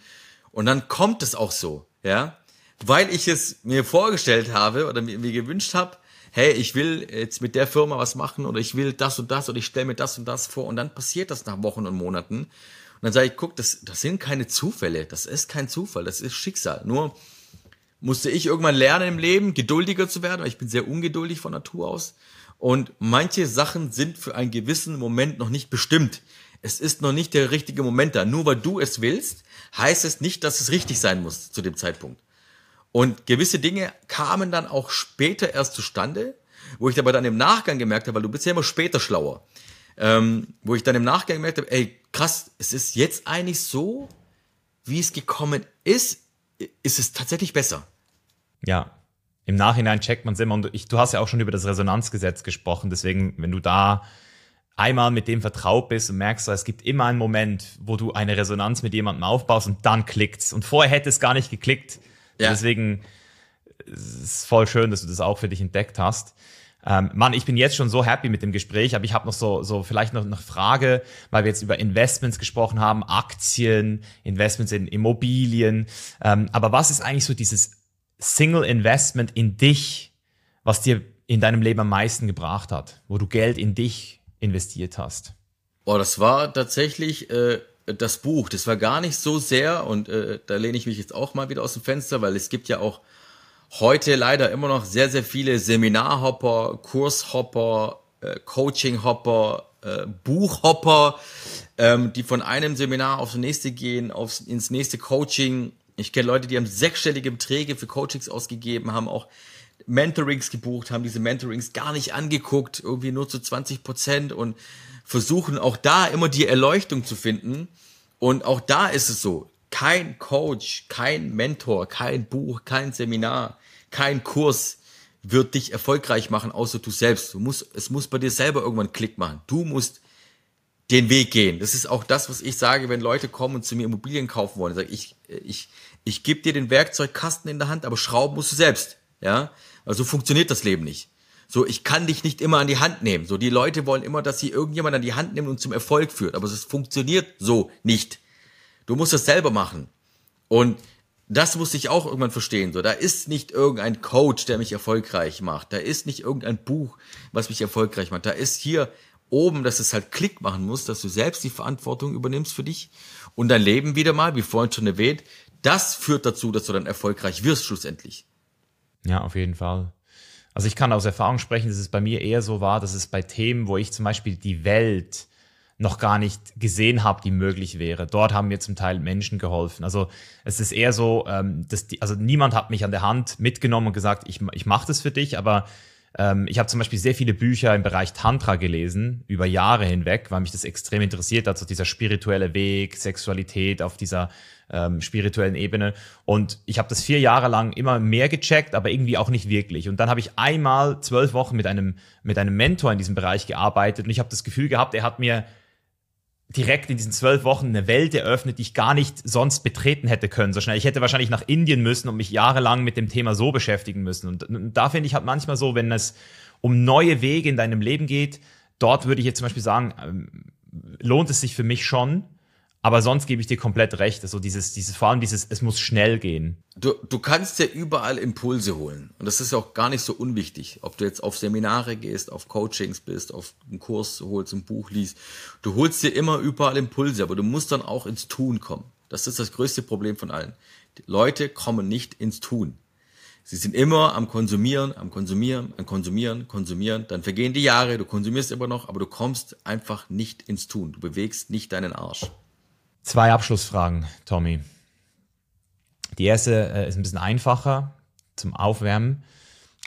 Speaker 1: und dann kommt es auch so, ja, weil ich es mir vorgestellt habe oder mir, mir gewünscht habe, hey, ich will jetzt mit der Firma was machen oder ich will das und das oder ich stelle mir das und das vor und dann passiert das nach Wochen und Monaten. Und dann sage ich, guck, das, das sind keine Zufälle, das ist kein Zufall, das ist Schicksal. Nur musste ich irgendwann lernen im Leben, geduldiger zu werden, weil ich bin sehr ungeduldig von Natur aus. Und manche Sachen sind für einen gewissen Moment noch nicht bestimmt. Es ist noch nicht der richtige Moment da. Nur weil du es willst, heißt es nicht, dass es richtig sein muss zu dem Zeitpunkt. Und gewisse Dinge kamen dann auch später erst zustande, wo ich aber dann im Nachgang gemerkt habe, weil du bist ja immer später schlauer, ähm, wo ich dann im Nachgang gemerkt habe, ey, krass, es ist jetzt eigentlich so, wie es gekommen ist, ist es tatsächlich besser.
Speaker 2: Ja, im Nachhinein checkt man es immer. Und ich, du hast ja auch schon über das Resonanzgesetz gesprochen. Deswegen, wenn du da einmal mit dem vertraut bist und merkst, es gibt immer einen Moment, wo du eine Resonanz mit jemandem aufbaust und dann klickt's. Und vorher hätte es gar nicht geklickt. Ja. Deswegen ist es voll schön, dass du das auch für dich entdeckt hast. Ähm, Mann, ich bin jetzt schon so happy mit dem Gespräch, aber ich habe noch so, so vielleicht noch eine Frage, weil wir jetzt über Investments gesprochen haben, Aktien, Investments in Immobilien. Ähm, aber was ist eigentlich so dieses Single Investment in dich, was dir in deinem Leben am meisten gebracht hat, wo du Geld in dich investiert hast?
Speaker 1: Oh, das war tatsächlich äh, das Buch, das war gar nicht so sehr, und äh, da lehne ich mich jetzt auch mal wieder aus dem Fenster, weil es gibt ja auch heute leider immer noch sehr, sehr viele Seminarhopper, Kurshopper, äh, Coachinghopper, äh, Buchhopper, ähm, die von einem Seminar aufs nächste gehen, aufs, ins nächste Coaching. Ich kenne Leute, die haben sechsstellige Beträge für Coachings ausgegeben, haben auch Mentorings gebucht, haben diese Mentorings gar nicht angeguckt, irgendwie nur zu 20 Prozent und versuchen auch da immer die Erleuchtung zu finden. Und auch da ist es so, kein Coach, kein Mentor, kein Buch, kein Seminar, kein Kurs wird dich erfolgreich machen, außer du selbst. Du musst, es muss bei dir selber irgendwann Klick machen. Du musst den Weg gehen. Das ist auch das, was ich sage, wenn Leute kommen und zu mir Immobilien kaufen wollen. Ich sage, ich, ich, ich gebe dir den Werkzeugkasten in der Hand, aber schrauben musst du selbst. Ja, also funktioniert das Leben nicht. So, ich kann dich nicht immer an die Hand nehmen. So, die Leute wollen immer, dass sie irgendjemand an die Hand nehmen und zum Erfolg führt. Aber es funktioniert so nicht. Du musst das selber machen. Und das musste ich auch irgendwann verstehen. So, da ist nicht irgendein Coach, der mich erfolgreich macht. Da ist nicht irgendein Buch, was mich erfolgreich macht. Da ist hier oben, dass es halt Klick machen muss, dass du selbst die Verantwortung übernimmst für dich und dein Leben wieder mal, wie vorhin schon erwähnt. Das führt dazu, dass du dann erfolgreich wirst schlussendlich.
Speaker 2: Ja, auf jeden Fall. Also ich kann aus Erfahrung sprechen, dass es bei mir eher so war, dass es bei Themen, wo ich zum Beispiel die Welt noch gar nicht gesehen habe, die möglich wäre. Dort haben mir zum Teil Menschen geholfen. Also es ist eher so, ähm, dass die, also niemand hat mich an der Hand mitgenommen und gesagt, ich, ich mache das für dich, aber Ähm, ich habe zum Beispiel sehr viele Bücher im Bereich Tantra gelesen, über Jahre hinweg, weil mich das extrem interessiert hat, so dieser spirituelle Weg, Sexualität auf dieser ähm, spirituellen Ebene. Und ich habe das vier Jahre lang immer mehr gecheckt, aber irgendwie auch nicht wirklich. Und dann habe ich einmal zwölf Wochen mit einem, mit einem Mentor in diesem Bereich gearbeitet und ich habe das Gefühl gehabt, er hat mir direkt in diesen zwölf Wochen eine Welt eröffnet, die ich gar nicht sonst betreten hätte können so schnell. Ich hätte wahrscheinlich nach Indien müssen und mich jahrelang mit dem Thema so beschäftigen müssen. Und, und da finde ich halt manchmal so, wenn es um neue Wege in deinem Leben geht, dort würde ich jetzt zum Beispiel sagen, ähm, lohnt es sich für mich schon, aber sonst gebe ich dir komplett recht. Also dieses, dieses, vor allem dieses, es muss schnell gehen.
Speaker 1: Du, du kannst ja überall Impulse holen. Und das ist ja auch gar nicht so unwichtig. Ob du jetzt auf Seminare gehst, auf Coachings bist, auf einen Kurs holst, ein Buch liest. Du holst dir immer überall Impulse, aber du musst dann auch ins Tun kommen. Das ist das größte Problem von allen. Die Leute kommen nicht ins Tun. Sie sind immer am Konsumieren, am Konsumieren, am Konsumieren, Konsumieren. Dann vergehen die Jahre, du konsumierst immer noch, aber du kommst einfach nicht ins Tun. Du bewegst nicht deinen Arsch.
Speaker 2: Zwei Abschlussfragen, Tommy. Die erste äh, ist ein bisschen einfacher zum Aufwärmen.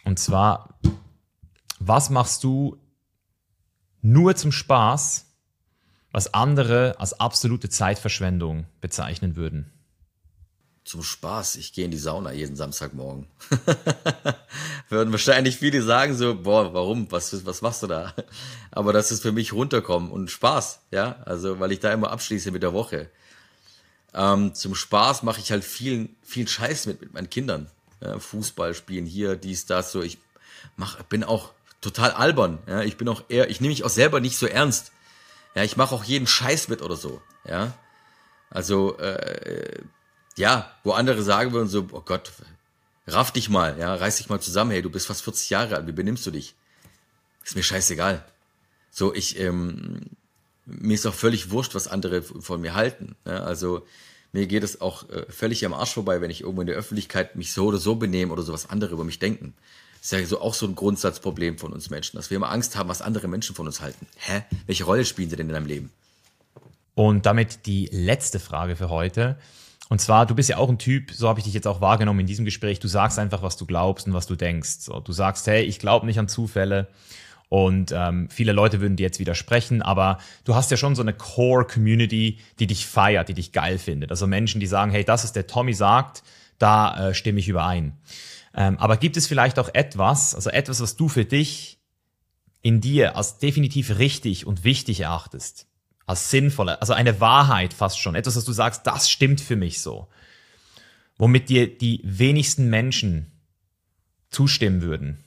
Speaker 2: Und zwar, was machst du nur zum Spaß, was andere als absolute Zeitverschwendung bezeichnen würden?
Speaker 1: Zum Spaß, ich gehe in die Sauna jeden Samstagmorgen. Würden wahrscheinlich viele sagen so, boah, warum, was, was machst du da? Aber das ist für mich runterkommen und Spaß, ja, also weil ich da immer abschließe mit der Woche. Ähm, zum Spaß mache ich halt viel, viel Scheiß mit, mit meinen Kindern. Ja, Fußball spielen hier, dies, das, so. Ich mach, bin auch total albern. Ja, ich bin auch eher, ich nehme mich auch selber nicht so ernst. Ja, ich mache auch jeden Scheiß mit oder so. Ja, also äh, ja, wo andere sagen würden so, oh Gott, raff dich mal, ja, reiß dich mal zusammen, hey, du bist fast 40 Jahre alt, wie benimmst du dich? Ist mir scheißegal. So, ich, ähm, mir ist auch völlig wurscht, was andere von mir halten. Ja, also mir geht es auch äh, völlig am Arsch vorbei, wenn ich irgendwo in der Öffentlichkeit mich so oder so benehme oder so was andere über mich denken. Das ist ja so auch so ein Grundsatzproblem von uns Menschen, dass wir immer Angst haben, was andere Menschen von uns halten. Hä? Welche Rolle spielen sie denn in deinem Leben?
Speaker 2: Und damit die letzte Frage für heute. Und zwar, du bist ja auch ein Typ, so habe ich dich jetzt auch wahrgenommen in diesem Gespräch, du sagst einfach, was du glaubst und was du denkst. So, du sagst, hey, ich glaube nicht an Zufälle. Und ähm, viele Leute würden dir jetzt widersprechen, aber du hast ja schon so eine Core-Community, die dich feiert, die dich geil findet. Also Menschen, die sagen, hey, das ist der Tommy sagt, da äh, stimme ich überein. Ähm, aber gibt es vielleicht auch etwas, also etwas, was du für dich in dir als definitiv richtig und wichtig erachtest? Als sinnvolle, also eine Wahrheit fast schon, etwas, was du sagst, das stimmt für mich so, womit dir die wenigsten Menschen zustimmen würden?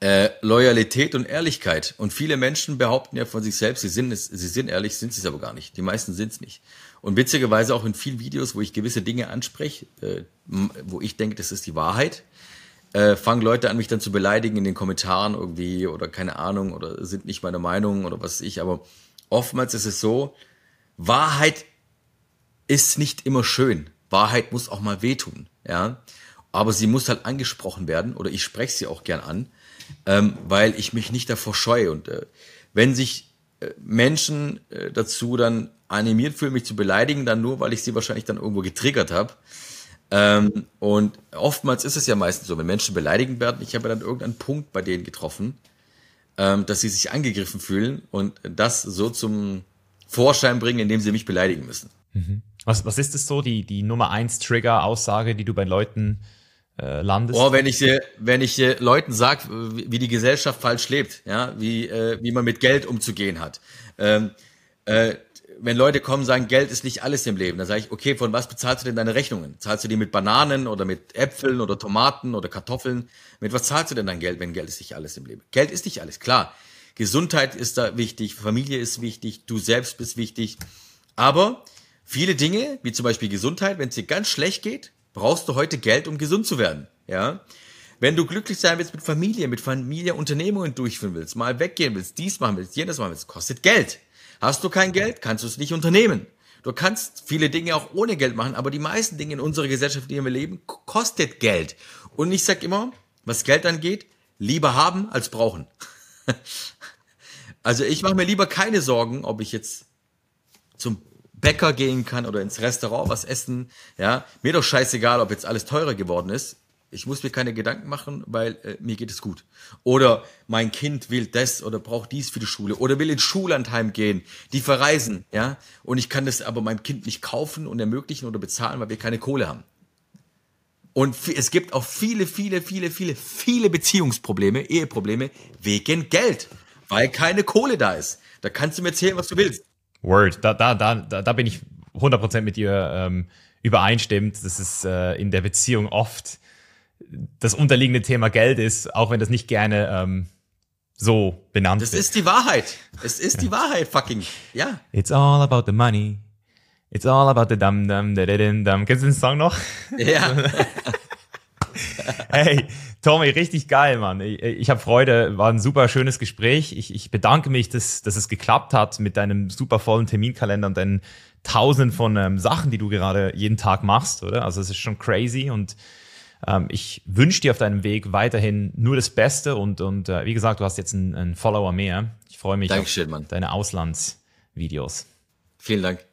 Speaker 1: Äh, Loyalität und Ehrlichkeit. Und viele Menschen behaupten ja von sich selbst, sie sind, es, sie sind ehrlich, sind sie es aber gar nicht. Die meisten sind es nicht. Und witzigerweise auch in vielen Videos, wo ich gewisse Dinge anspreche, äh, wo ich denke, das ist die Wahrheit, äh, fangen Leute an, mich dann zu beleidigen in den Kommentaren irgendwie oder keine Ahnung oder sind nicht meiner Meinung oder was ich. Aber oftmals ist es so, Wahrheit ist nicht immer schön. Wahrheit muss auch mal wehtun, ja. Aber sie muss halt angesprochen werden oder ich spreche sie auch gern an, ähm, weil ich mich nicht davor scheue. Und äh, wenn sich äh, Menschen äh, dazu dann animiert fühlen, mich zu beleidigen, dann nur, weil ich sie wahrscheinlich dann irgendwo getriggert habe. Ähm, und oftmals ist es ja meistens so, wenn Menschen beleidigend werden, ich habe ja dann irgendeinen Punkt bei denen getroffen, ähm, dass sie sich angegriffen fühlen und das so zum Vorschein bringen, indem sie mich beleidigen müssen.
Speaker 2: Mhm. Was, was ist es so, die, die Nummer eins Trigger-Aussage, die du bei Leuten äh, landest?
Speaker 1: Oh, wenn ich, wenn ich äh, Leuten sage, wie, wie die Gesellschaft falsch lebt, ja, wie, äh, wie man mit Geld umzugehen hat. Ähm, äh, wenn Leute kommen sagen, Geld ist nicht alles im Leben, dann sage ich, okay, von was bezahlst du denn deine Rechnungen? Zahlst du die mit Bananen oder mit Äpfeln oder Tomaten oder Kartoffeln? Mit was zahlst du denn dein Geld, wenn Geld ist nicht alles im Leben? Geld ist nicht alles, klar. Gesundheit ist da wichtig, Familie ist wichtig, du selbst bist wichtig. Aber viele Dinge, wie zum Beispiel Gesundheit, wenn es dir ganz schlecht geht, brauchst du heute Geld, um gesund zu werden. Ja? Wenn du glücklich sein willst mit Familie, mit Familie Unternehmungen durchführen willst, mal weggehen willst, dies machen willst, jenes machen willst, kostet Geld. Hast du kein Geld, kannst du es nicht unternehmen. Du kannst viele Dinge auch ohne Geld machen, aber die meisten Dinge in unserer Gesellschaft, in der wir leben, kostet Geld. Und ich sag immer, was Geld angeht, lieber haben als brauchen. also ich mache mir lieber keine Sorgen, ob ich jetzt zum Bäcker gehen kann oder ins Restaurant was essen. Ja, mir doch scheißegal, ob jetzt alles teurer geworden ist. Ich muss mir keine Gedanken machen, weil äh, mir geht es gut. Oder mein Kind will das oder braucht dies für die Schule oder will ins Schullandheim gehen. Die verreisen, ja. Und ich kann das aber meinem Kind nicht kaufen und ermöglichen oder bezahlen, weil wir keine Kohle haben. Und es gibt auch viele, viele, viele, viele, viele Beziehungsprobleme, Eheprobleme wegen Geld, weil keine Kohle da ist. Da kannst du mir erzählen, was du willst.
Speaker 2: Word, da, da, da, da bin ich 100% mit dir ähm, übereinstimmt. Das ist äh, in der Beziehung oft das unterliegende Thema Geld ist, auch wenn das nicht gerne ähm, so benannt
Speaker 1: das
Speaker 2: wird.
Speaker 1: Das ist die Wahrheit. Es ist die Wahrheit, fucking. Ja.
Speaker 2: It's all about the money. It's all about the dum dum da dum dum. Kennst du den Song noch?
Speaker 1: Ja.
Speaker 2: hey, Tommy, richtig geil, Mann. Ich, ich habe Freude, war ein super schönes Gespräch. Ich, ich bedanke mich, dass, dass es geklappt hat mit deinem super vollen Terminkalender und deinen tausenden von ähm, Sachen, die du gerade jeden Tag machst, oder? Also es ist schon crazy und ähm, ich wünsche dir auf deinem Weg weiterhin nur das Beste und, und äh, wie gesagt, du hast jetzt einen, einen Follower mehr. Ich freue mich
Speaker 1: Dankeschön,
Speaker 2: auf
Speaker 1: Mann.
Speaker 2: deine Auslandsvideos.
Speaker 1: Vielen Dank.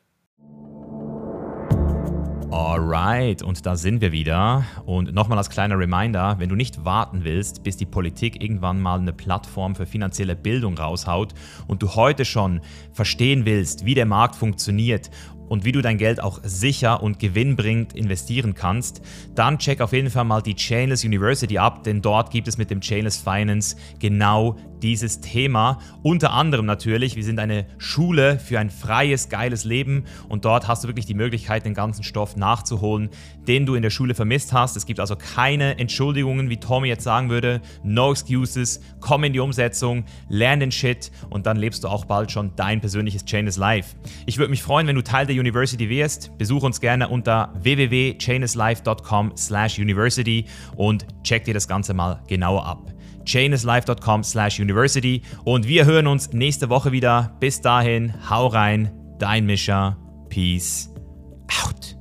Speaker 2: Alright, und da sind wir wieder. Und nochmal als kleiner Reminder, wenn du nicht warten willst, bis die Politik irgendwann mal eine Plattform für finanzielle Bildung raushaut und du heute schon verstehen willst, wie der Markt funktioniert und wie du dein Geld auch sicher und gewinnbringend investieren kannst, dann check auf jeden Fall mal die Chainless University ab, denn dort gibt es mit dem Chainless Finance genau dieses Thema. Unter anderem natürlich, wir sind eine Schule für ein freies, geiles Leben und dort hast du wirklich die Möglichkeit, den ganzen Stoff nachzuholen, den du in der Schule vermisst hast. Es gibt also keine Entschuldigungen, wie Tommy jetzt sagen würde. No excuses, komm in die Umsetzung, lern den Shit und dann lebst du auch bald schon dein persönliches Chainless Life. Ich würde mich freuen, wenn du Teil der University wirst. Besuch uns gerne unter www.chainlesslife.com/university und check dir das Ganze mal genauer ab chainislife.com slash university und wir hören uns nächste Woche wieder. Bis dahin, hau rein, dein Mischer, Peace out.